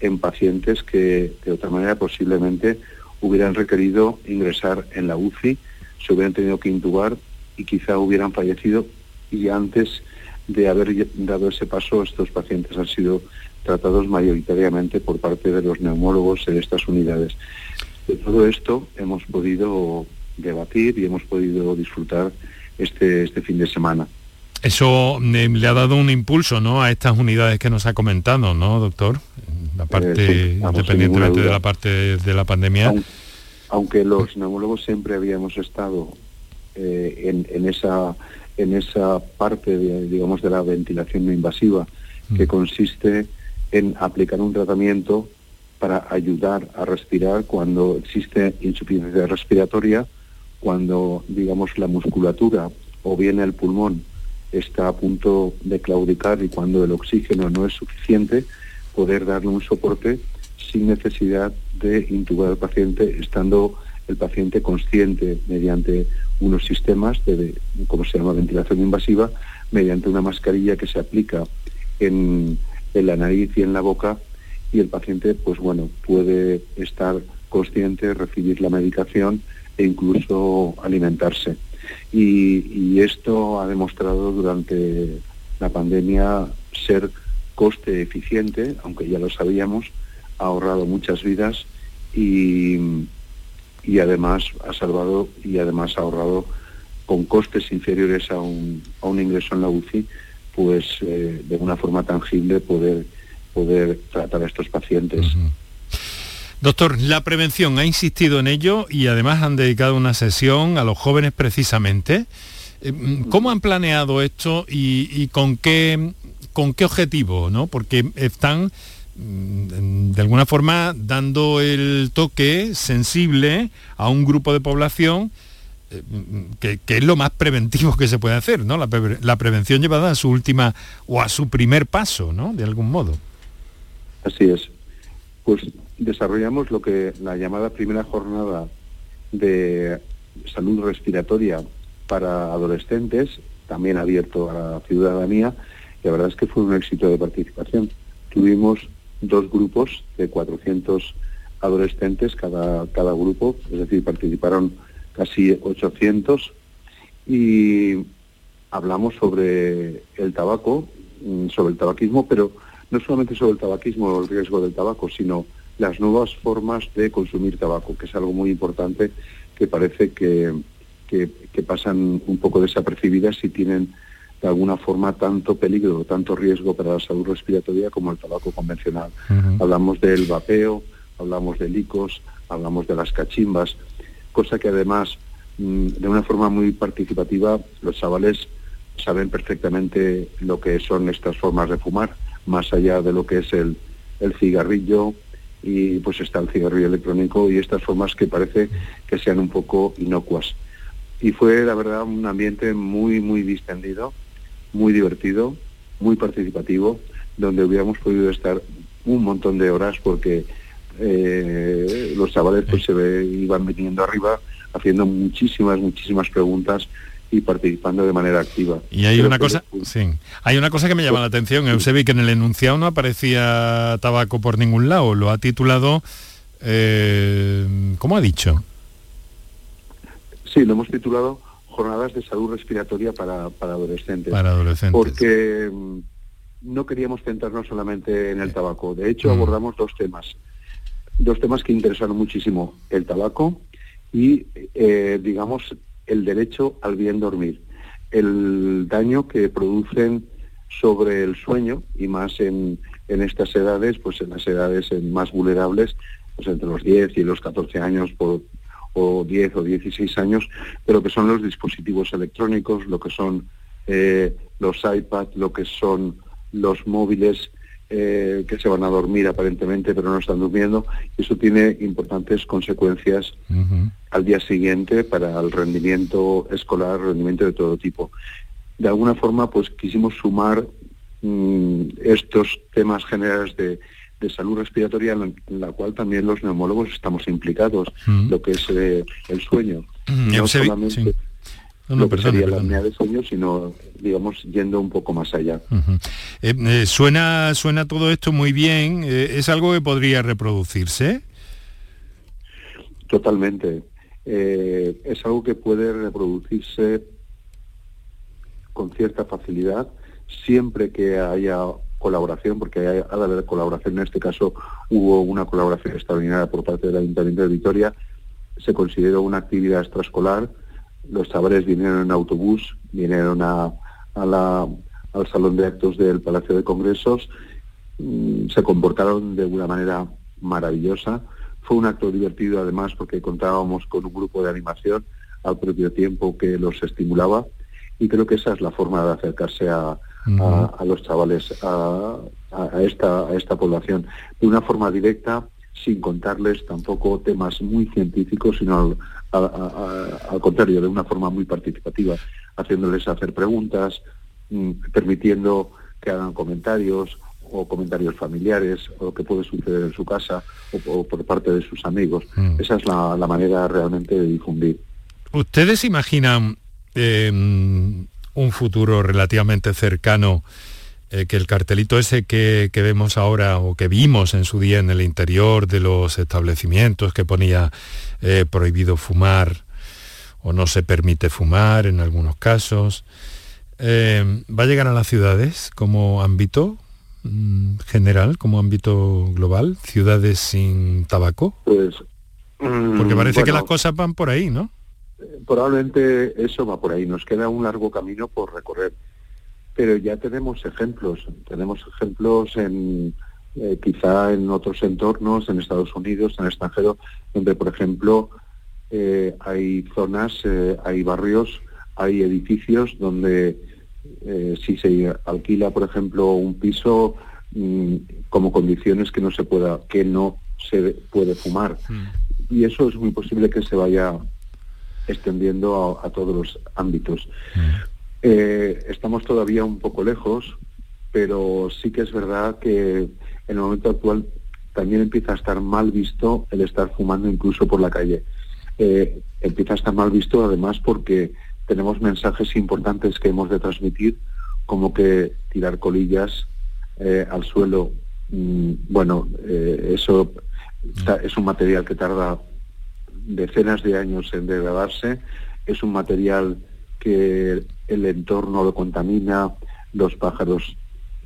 en pacientes que de otra manera posiblemente hubieran requerido ingresar en la UCI, se hubieran tenido que intubar y quizá hubieran fallecido. Y antes de haber dado ese paso estos pacientes han sido tratados mayoritariamente por parte de los neumólogos en estas unidades. De todo esto hemos podido debatir y hemos podido disfrutar este, este fin de semana. Eso eh, le ha dado un impulso ¿no? a estas unidades que nos ha comentado, ¿no, doctor? La parte, eh, independientemente de la parte de la pandemia. Aunque, los neumólogos siempre habíamos estado eh, en, en, esa, en esa parte, de, digamos, de la ventilación no invasiva, que mm. consiste en aplicar un tratamiento para ayudar a respirar cuando existe insuficiencia respiratoria, cuando, digamos, la musculatura o bien el pulmón está a punto de claudicar y cuando el oxígeno no es suficiente, poder darle un soporte sin necesidad de intubar al paciente, estando el paciente consciente mediante unos sistemas de, como se llama, ventilación invasiva, mediante una mascarilla que se aplica en, en la nariz y en la boca y el paciente, pues bueno, puede estar consciente, recibir la medicación e incluso alimentarse. Y, esto ha demostrado durante la pandemia ser coste eficiente, aunque ya lo sabíamos, ha ahorrado muchas vidas y, y además ha salvado y además ha ahorrado con costes inferiores a un, a un ingreso en la UCI pues eh, de una forma tangible poder, poder tratar a estos pacientes. Doctor, la prevención ha insistido en ello y además han dedicado una sesión a los jóvenes precisamente. Eh, mm, ¿Cómo han planeado esto y, con, qué, con qué objetivo? ¿no? Porque están mm, de alguna forma dando el toque sensible a un grupo de población que, es lo más preventivo que se puede hacer, ¿no? La, prevención llevada a su última o a su primer paso, ¿no? De algún modo. Así es. Pues desarrollamos lo que la llamada primera jornada de salud respiratoria para adolescentes, también abierto a la ciudadanía, y la verdad es que fue un éxito de participación. Tuvimos dos grupos de 400 adolescentes cada, cada grupo, es decir, participaron casi 800, y hablamos sobre el tabaco, mm, sobre el tabaquismo, pero no solamente sobre el tabaquismo o el riesgo del tabaco, sino las nuevas formas de consumir tabaco, que es algo muy importante que parece que, que, pasan un poco desapercibidas y tienen de alguna forma tanto peligro, tanto riesgo para la salud respiratoria como el tabaco convencional. Hablamos del vapeo, hablamos de licos, hablamos de las cachimbas, cosa que además mm, de una forma muy participativa los chavales saben perfectamente lo que son estas formas de fumar, más allá de lo que es el, cigarrillo y pues está el cigarrillo electrónico y estas formas que parece que sean un poco inocuas. Y fue, la verdad, un ambiente muy, muy distendido, muy divertido, muy participativo, donde hubiéramos podido estar un montón de horas porque eh, los chavales pues se ve, iban viniendo arriba haciendo muchísimas, muchísimas preguntas y participando de manera activa. Y hay una cosa, sí, hay una cosa que me llama la atención, Eusebi, que en el enunciado no aparecía tabaco por ningún lado, lo ha titulado, eh, ¿cómo ha dicho? Sí, lo hemos titulado Jornadas de Salud Respiratoria para, para Adolescentes. Para adolescentes. Porque mm, no queríamos centrarnos solamente en el tabaco. De hecho, mm. abordamos dos temas. Dos temas que interesaron muchísimo. El tabaco y, eh, digamos, el derecho al bien dormir. El daño que producen sobre el sueño y más en, en estas edades, pues en las edades más vulnerables, pues entre los 10 y los 14 años por, o 10 o 16 años, pero que son los dispositivos electrónicos, lo que son eh, los iPads, lo que son los móviles eh, que se van a dormir aparentemente pero no están durmiendo. Eso tiene importantes consecuencias al día siguiente para el rendimiento escolar, rendimiento de todo tipo. De alguna forma, pues quisimos sumar mm, estos temas generales de, salud respiratoria en la, cual también los neumólogos estamos implicados, lo que es eh, el sueño. No solamente no, que sería la línea de sueño, sino, digamos, yendo un poco más allá. Eh, eh, suena, suena todo esto muy bien. ¿Es algo que podría reproducirse? Totalmente. es algo que puede reproducirse con cierta facilidad siempre que haya colaboración, porque hay, ha de haber colaboración. En este caso hubo una colaboración extraordinaria por parte del Ayuntamiento de Vitoria. Se consideró una actividad extraescolar. Los chavales vinieron en autobús, vinieron a, la, al salón de actos del Palacio de Congresos, mm, se comportaron de una manera maravillosa. Fue un acto divertido además porque contábamos con un grupo de animación al propio tiempo que los estimulaba. Y creo que esa es la forma de acercarse a, a, los chavales, a, esta, a esta población, de una forma directa, sin contarles tampoco temas muy científicos, sino al, contrario, de una forma muy participativa, haciéndoles hacer preguntas, mm, permitiendo que hagan comentarios o comentarios familiares o lo que puede suceder en su casa o, por parte de sus amigos. Mm. Esa es la, manera realmente de difundir. ¿Ustedes imaginan eh, un futuro relativamente cercano eh, que el cartelito ese que, vemos ahora o que vimos en su día en el interior de los establecimientos que ponía eh, prohibido fumar o no se permite fumar en algunos casos, eh, ¿va a llegar a las ciudades como ámbito mm, general, como ámbito global? ¿Ciudades sin tabaco? Pues... Porque parece que las cosas van por ahí, ¿no? probablemente eso va por ahí. Nos queda un largo camino por recorrer. Pero ya tenemos ejemplos. Tenemos ejemplos en eh, quizá en otros entornos, en Estados Unidos, en el extranjero, donde, por ejemplo, eh, hay zonas, eh, hay barrios, hay edificios donde si se alquila, por ejemplo, un piso mm, como condiciones que no se pueda, que no se puede fumar. Hmm. Y eso es muy posible que se vaya extendiendo a, todos los ámbitos. Mm. Eh, estamos todavía un poco lejos, pero sí que es verdad que en el momento actual también empieza a estar mal visto el estar fumando incluso por la calle. Eh, empieza a estar mal visto además porque tenemos mensajes importantes que hemos de transmitir, como que tirar colillas eh, al suelo, mm, bueno, eso mm. es un material que tarda decenas de años en degradarse, es un material que el entorno lo contamina, los pájaros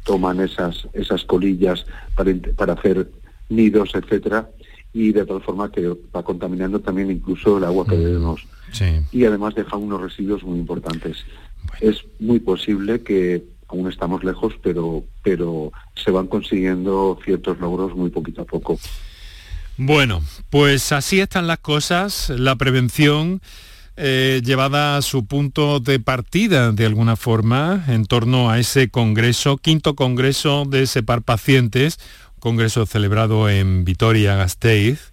toman esas, esas colillas para, para hacer nidos, etcétera, y de tal forma que va contaminando también incluso el agua que mm, bebemos. Y además deja unos residuos muy importantes. Es muy posible que aún estamos lejos, pero, pero se van consiguiendo ciertos logros muy poquito a poco. Bueno, pues así están las cosas. La prevención eh, llevada a su punto de partida, de alguna forma, en torno a ese congreso, quinto congreso de SEPAR Pacientes, congreso celebrado en Vitoria-Gasteiz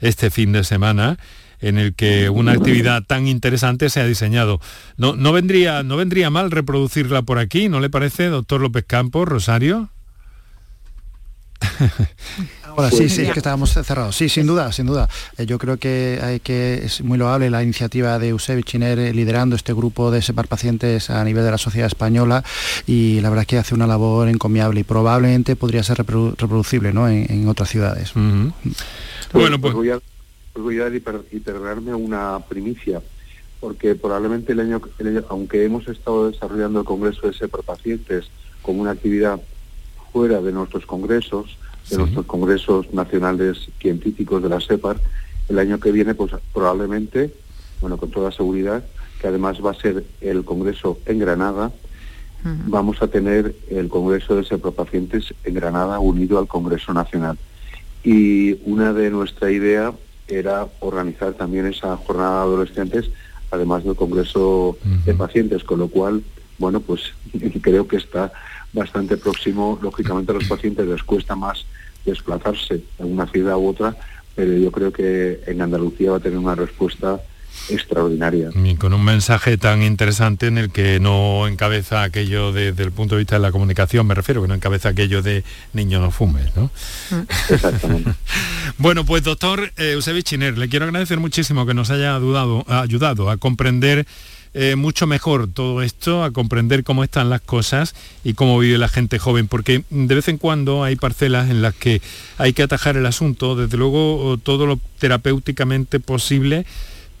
este fin de semana, en el que una actividad tan interesante se ha diseñado. No, no, vendría, no vendría mal reproducirla por aquí, ¿no le parece, doctor López Campos, Rosario? *laughs* Ahora sí, sí, es que estábamos cerrados. Sí, sin duda, sin duda. Eh, yo creo que hay que es muy loable la iniciativa de Eusebio Chiner eh, liderando este grupo de separ pacientes a nivel de la sociedad española y la verdad es que hace una labor encomiable y probablemente podría ser reproducible ¿no? en, otras ciudades. Bueno, pues, pues voy a, pues voy a hiper, una primicia porque probablemente el año, aunque hemos estado desarrollando el Congreso de Separ Pacientes como una actividad fuera de nuestros congresos, de nuestros congresos nacionales científicos de la SEPAR, el año que viene, pues probablemente, bueno, con toda seguridad, que además va a ser el congreso en Granada, vamos a tener el congreso de pacientes en Granada unido al Congreso Nacional. Y una de nuestra idea era organizar también esa jornada de adolescentes, además del congreso de pacientes, con lo cual, bueno, pues *laughs* creo que está bastante próximo. Lógicamente a los pacientes les cuesta más desplazarse a una ciudad u otra, pero yo creo que en Andalucía va a tener una respuesta extraordinaria. Y con un mensaje tan interesante en el que no encabeza aquello desde el punto de vista de la comunicación, me refiero, que no encabeza aquello de niño no fumes, ¿no? Exactamente. *laughs* bueno, pues doctor eh, Eusebio Chiner, le quiero agradecer muchísimo que nos haya ayudado a comprender eh, mucho mejor todo esto, a comprender cómo están las cosas y cómo vive la gente joven, porque de vez en cuando hay parcelas en las que hay que atajar el asunto, desde luego todo lo terapéuticamente posible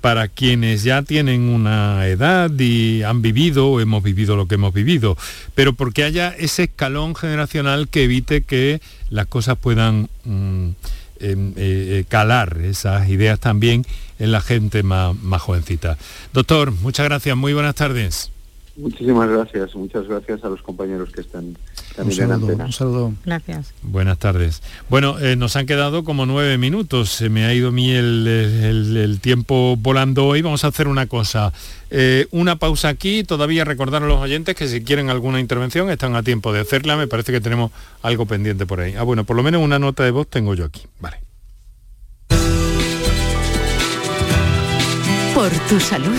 para quienes ya tienen una edad y han vivido o hemos vivido lo que hemos vivido, pero porque haya ese escalón generacional que evite que las cosas puedan mm, calar esas ideas también en la gente más, más jovencita. Doctor, muchas gracias, muy buenas tardes. Muchísimas gracias, muchas gracias a los compañeros que están también un saludo, en Un saludo. Gracias. Buenas tardes. Bueno, eh, nos han quedado como nueve minutos. Se me ha ido a mí el, tiempo volando hoy. Vamos a hacer una cosa. Eh, una pausa aquí. Todavía recordar a los oyentes que si quieren alguna intervención están a tiempo de hacerla. Me parece que tenemos algo pendiente por ahí. Ah, bueno, por lo menos una nota de voz tengo yo aquí. Vale. Por tu salud,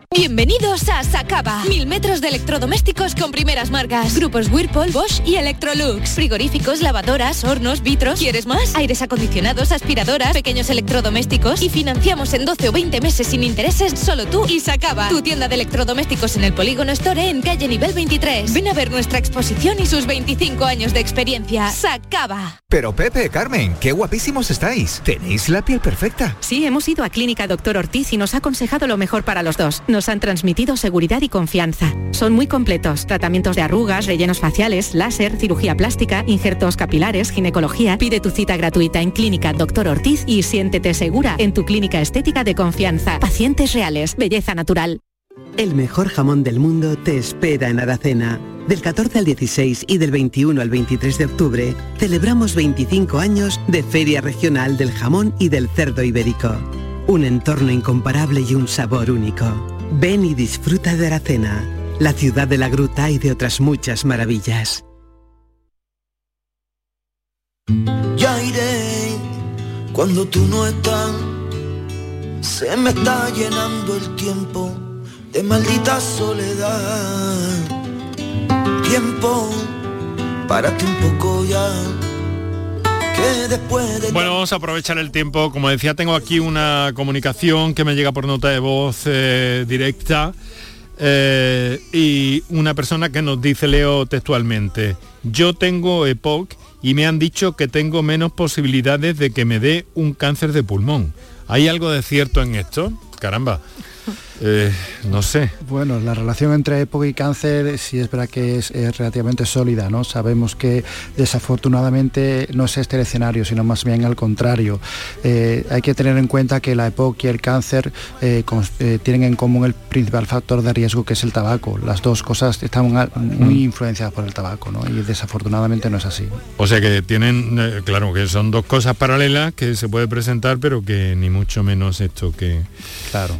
Bienvenidos a Sacaba. Mil metros de electrodomésticos con primeras marcas. Grupos Whirlpool, Bosch y Electrolux. Frigoríficos, lavadoras, hornos, vitros. ¿Quieres más? Aires acondicionados, aspiradoras, pequeños electrodomésticos. Y financiamos en 12 o 20 meses sin intereses solo tú y Sacaba. Tu tienda de electrodomésticos en el Polígono Store en calle nivel 23. Ven a ver nuestra exposición y sus 25 años de experiencia. Sacaba. Pero Pepe, Carmen, qué guapísimos estáis. Tenéis la piel perfecta. Sí, hemos ido a Clínica Doctor Ortiz y nos ha aconsejado lo mejor para los dos han transmitido seguridad y confianza. Son muy completos. Tratamientos de arrugas, rellenos faciales, láser, cirugía plástica, injertos capilares, ginecología. Pide tu cita gratuita en Clínica Doctor Ortiz y siéntete segura en tu clínica estética de confianza. Pacientes reales, belleza natural. El mejor jamón del mundo te espera en Aracena. Del 14 al 16 y del 21 al 23 de octubre celebramos 25 años de Feria Regional del Jamón y del Cerdo Ibérico. Un entorno incomparable y un sabor único. Ven y disfruta de Aracena, la ciudad de la gruta y de otras muchas maravillas. Ya iré cuando tú no estás. Se me está llenando el tiempo de maldita soledad. Tiempo para que un poco ya bueno, vamos a aprovechar el tiempo. Como decía, tengo aquí una comunicación que me llega por nota de voz eh, directa eh, y una persona que nos dice, leo textualmente, yo tengo EPOC y me han dicho que tengo menos posibilidades de que me dé un cáncer de pulmón. ¿Hay algo de cierto en esto? Caramba. eh, no sé. Bueno, la relación entre época y cáncer sí es verdad que es, relativamente sólida, ¿no? Sabemos que desafortunadamente no es este el escenario, sino más bien al contrario. Eh, hay que tener en cuenta que la EPOC y el cáncer eh, tienen en común el principal factor de riesgo que es el tabaco. Las dos cosas están muy mm. influenciadas por el tabaco, ¿no? Y desafortunadamente no es así. O sea que tienen, claro, que son dos cosas paralelas que se puede presentar, pero que ni mucho menos esto que...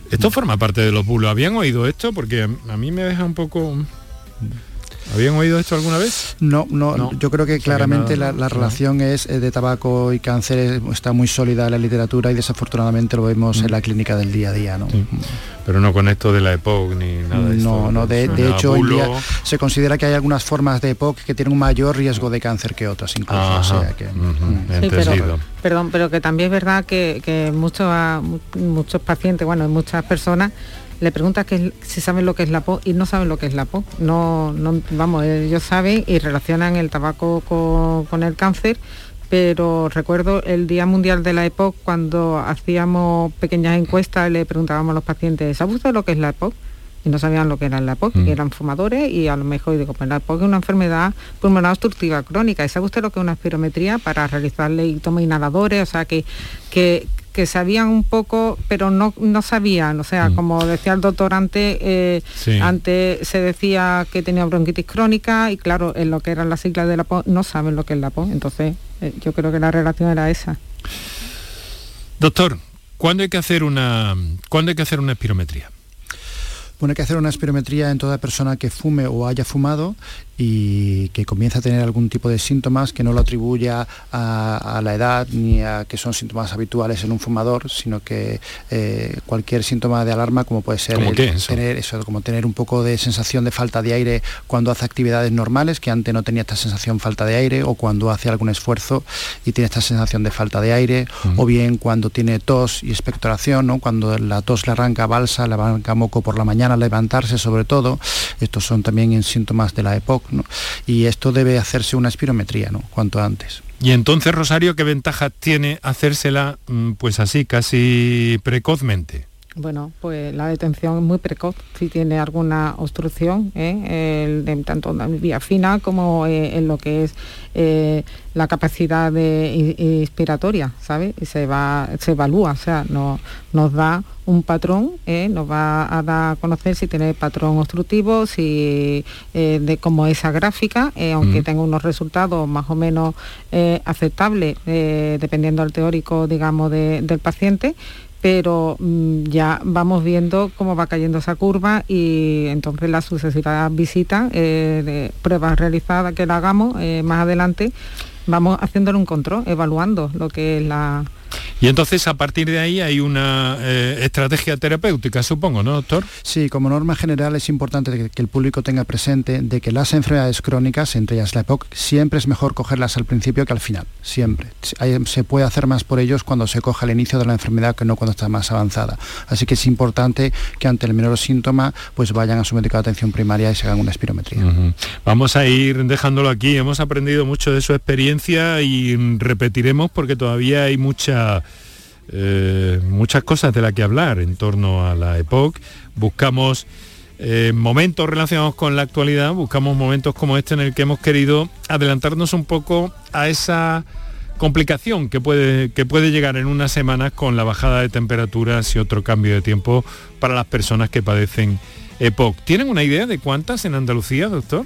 Esto forma parte de los bulos. ¿Habían oído esto? Porque a mí me deja un poco... ¿Habían oído esto alguna vez? No, no, yo creo que claramente la, relación es eh, de tabaco y cáncer está muy sólida en la literatura y desafortunadamente lo vemos en mm. la clínica del día a día, ¿no? Pero no con esto de la EPOC ni nada de No, no, de, hecho hoy día se considera que hay algunas formas de EPOC que tienen un mayor riesgo de cáncer que otras incluso. que, mm. perdón, pero que también es verdad que, que muchos, muchos pacientes, bueno, muchas personas le pregunta que si saben lo que es la PO y no saben lo que es la PO. No, no vamos, ellos saben y relacionan el tabaco con, el cáncer, pero recuerdo el Día Mundial de la EPOC cuando hacíamos pequeñas encuestas y le preguntábamos a los pacientes, ¿sabe usted lo que es la EPOC? Y no sabían lo que era la EPOC, mm. eran fumadores y a lo mejor digo, pues la EPOC es una enfermedad pulmonar obstructiva crónica. ¿Y sabe usted lo que es una espirometría para realizarle y toma inhaladores? O sea, que, que, que sabían un poco, pero no, no sabían. O sea, mm. como decía el doctor antes, eh, antes se decía que tenía bronquitis crónica y claro, en lo que eran las siglas de la PO, no saben lo que es la PO. Entonces, eh, yo creo que la relación era esa. Doctor, ¿cuándo hay que hacer una, ¿cuándo hay que hacer una espirometría? Bueno, hay que hacer una espirometría en toda persona que fume o haya fumado y que comienza a tener algún tipo de síntomas que no lo atribuya a, la edad ni a que son síntomas habituales en un fumador, sino que eh, cualquier síntoma de alarma como puede ser tener eso, como tener un poco de sensación de falta de aire cuando hace actividades normales, que antes no tenía esta sensación falta de aire, o cuando hace algún esfuerzo y tiene esta sensación de falta de aire, o bien cuando tiene tos y expectoración, ¿no? cuando la tos le arranca balsa, le arranca moco por la mañana levantarse sobre todo, estos son también síntomas de la EPOC y esto debe hacerse una espirometría, ¿no? Cuanto antes. Y entonces, Rosario, ¿qué ventaja tiene hacérsela mm, pues así, casi precozmente? Bueno, pues la detención es muy precoz. Si tiene alguna obstrucción, ¿eh? tanto en vía fina como eh, en lo que es eh, la capacidad de, inspiratoria, ¿sabes? Y se, va, se evalúa, o sea, no, nos da un patrón, nos va a dar a conocer si tiene patrón obstructivo, si de como esa gráfica, aunque tenga unos resultados más o menos aceptables, dependiendo del teórico, digamos, del paciente pero mm, ya vamos viendo cómo va cayendo esa curva y entonces las sucesivas visitas eh, pruebas realizadas que la hagamos eh, más adelante, vamos haciéndole un control, evaluando lo que es la, y entonces a partir de ahí hay una eh, estrategia terapéutica, supongo, ¿no, doctor? Sí, como norma general es importante que, el público tenga presente de que las enfermedades crónicas, entre ellas la EPOC, siempre es mejor cogerlas al principio que al final, siempre. se puede hacer más por ellos cuando se coge al inicio de la enfermedad que no cuando está más avanzada. Así que es importante que ante el menor síntoma pues vayan a su médico de atención primaria y se hagan una espirometría. Vamos a ir dejándolo aquí, hemos aprendido mucho de su experiencia y repetiremos porque todavía hay mucha eh, muchas cosas de las que hablar en torno a la EPOC. Buscamos eh, momentos relacionados con la actualidad, buscamos momentos como este en el que hemos querido adelantarnos un poco a esa complicación que puede, que puede llegar en unas semanas con la bajada de temperaturas y otro cambio de tiempo para las personas que padecen EPOC. ¿Tienen una idea de cuántas en Andalucía, doctor?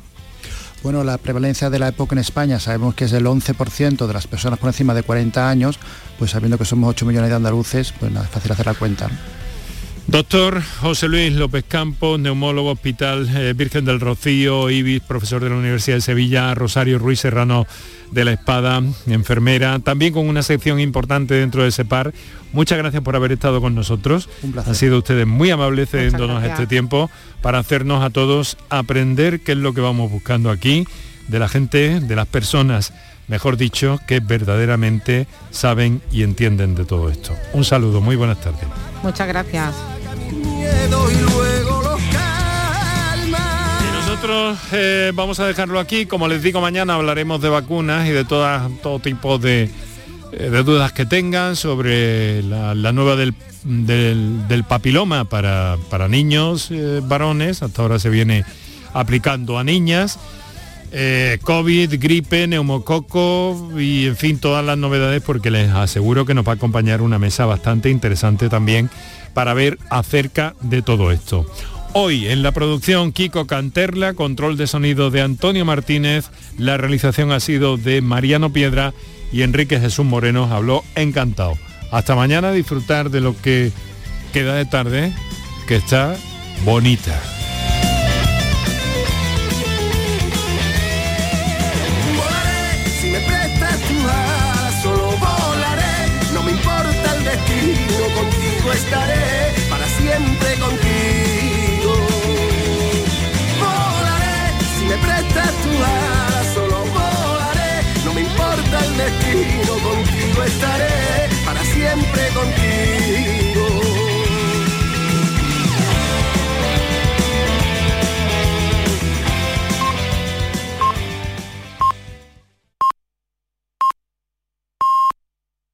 Bueno, la prevalencia de la época en España sabemos que es del 11% de las personas por encima de 40 años, pues sabiendo que somos 8 millones de andaluces, pues nada, es fácil hacer la cuenta. Doctor José Luis López Campos, neumólogo Hospital eh, Virgen del Rocío, IBIS, profesor de la Universidad de Sevilla, Rosario Ruiz Serrano de la Espada, enfermera, también con una sección importante dentro de ese par. Muchas gracias por haber estado con nosotros. Un placer. Han sido ustedes muy amables cediéndonos este tiempo para hacernos a todos aprender qué es lo que vamos buscando aquí, de la gente, de las personas, mejor dicho, que verdaderamente saben y entienden de todo esto. Un saludo, muy buenas tardes. Muchas gracias. Y nosotros eh, vamos a dejarlo aquí. Como les digo, mañana hablaremos de vacunas y de todas, todo tipo de eh, de dudas que tengan sobre la, nueva del, del, papiloma para, para niños eh, varones, hasta ahora se viene aplicando a niñas. Eh, COVID, gripe, neumococo y en fin todas las novedades porque les aseguro que nos va a acompañar una mesa bastante interesante también para ver acerca de todo esto. Hoy en la producción Kiko Canterla, control de sonido de Antonio Martínez, la realización ha sido de Mariano Piedra y Enrique Jesús Moreno habló encantado. Hasta mañana disfrutar de lo que queda de tarde, que está bonita.